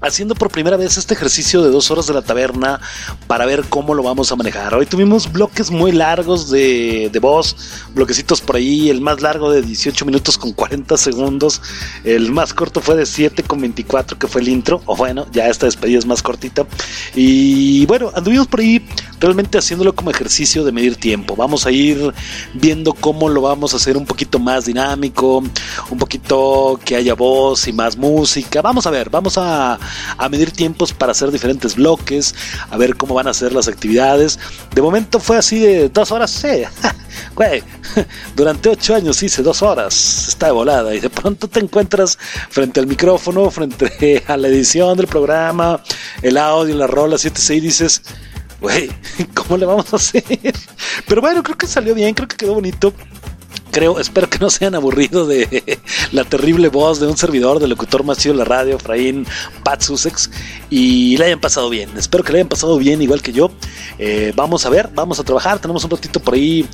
haciendo por primera vez este ejercicio de dos horas de la taberna para ver cómo lo vamos a manejar. Hoy tuvimos bloques muy largos de, de voz, bloquecitos por ahí, el más largo de 18 minutos con 40 segundos, el más corto fue de 7 con 24 que fue el intro, o bueno, ya esta despedida es más cortita. Y bueno, anduvimos por ahí realmente haciéndolo como ejercicio de medir tiempo. Vamos a ir viendo cómo lo vamos a hacer un poquito más dinámico, un poquito que haya voz y más música. Vamos a ver, vamos a, a medir tiempos para hacer diferentes bloques, a ver cómo van a ser las actividades. De momento fue así de dos horas, sí. Durante ocho años hice dos horas, está de volada y de pronto te encuentras frente al micrófono, frente a la edición del programa, el audio, la rola, 7 y dices, güey, ¿cómo le vamos a hacer? Pero bueno, creo que salió bien, creo que quedó bonito. Creo, espero que no se hayan aburrido de la terrible voz de un servidor, del locutor más chido de la radio, Efraín Pat Sussex, y le hayan pasado bien. Espero que le hayan pasado bien, igual que yo. Eh, vamos a ver, vamos a trabajar. Tenemos un ratito por ahí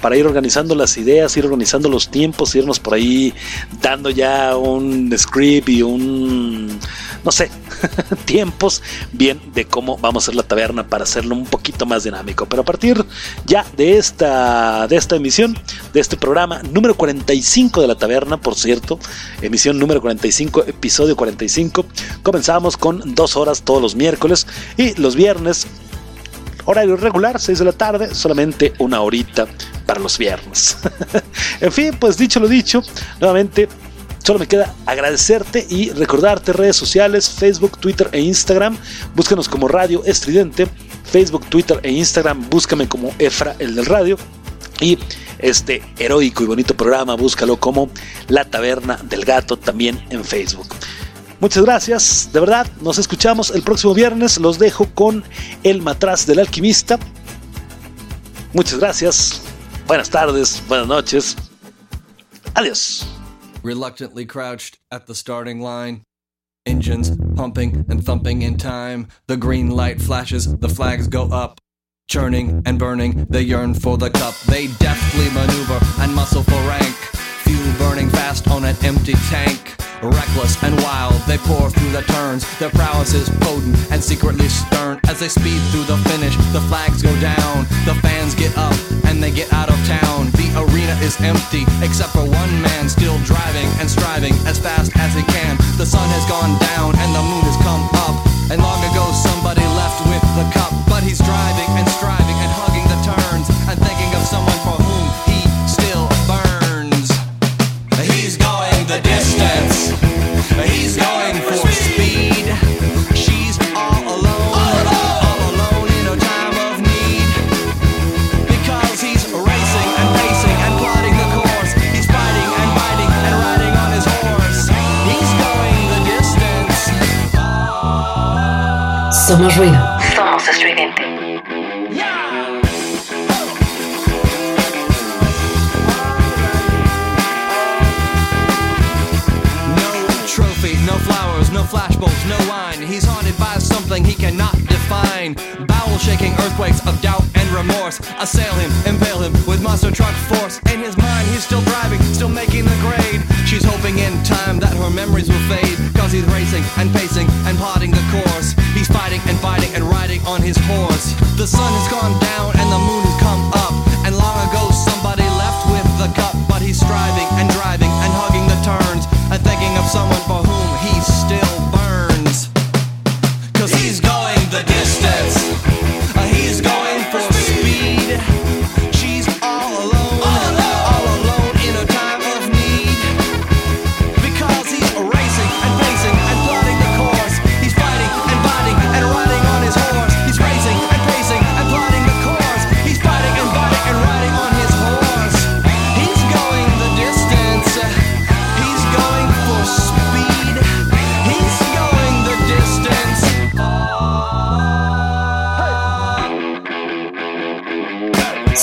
para ir organizando las ideas, ir organizando los tiempos, irnos por ahí dando ya un script y un, no sé, tiempos bien de cómo vamos a hacer la taberna para hacerlo un poquito más dinámico. Pero a partir ya de esta, de esta emisión, de este programa número 45 de la taberna, por cierto, emisión número 45, episodio 45, comenzamos con dos horas todos los miércoles y los viernes horario regular, 6 de la tarde, solamente una horita para los viernes. en fin, pues dicho lo dicho, nuevamente Solo me queda agradecerte y recordarte redes sociales, Facebook, Twitter e Instagram. Búscanos como Radio Estridente. Facebook, Twitter e Instagram, búscame como Efra, el del radio. Y este heroico y bonito programa, búscalo como La Taberna del Gato también en Facebook. Muchas gracias, de verdad, nos escuchamos el próximo viernes. Los dejo con El Matraz del Alquimista. Muchas gracias, buenas tardes, buenas noches. Adiós. reluctantly crouched at the starting line. Engines pumping and thumping in time. The green light flashes, the flags go up. Churning and burning, they yearn for the cup. They deftly maneuver and muscle for rank. Fuel burning fast on an empty tank. Reckless and wild, they pour through the turns. Their prowess is potent and secretly stern. As they speed through the finish, the flags go down. The fans get up and they get out of town. The arena is empty, except for one man still driving and striving as fast as he can. The sun has gone down and the moon has come up. And long ago somebody left with the cup. But he's driving and striving and hugging the turns and thinking of someone Somos ruido. Somos estridente. No trophy, no flowers, no flashbulbs, no wine. He's haunted by something he cannot define. Bowel shaking earthquakes of doubt and remorse assail him, impale him with monster truck force. In his mind, he's still driving, still making the grade. She's hoping in time that her memories will fade. Cause he's racing and pacing and plotting the course. He's fighting and fighting and riding on his horse. The sun has gone down and the moon has come up. And long ago, somebody left with the cup. But he's striving and driving and hugging the turns and thinking of someone for whom he's still burns.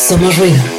Somos ruido.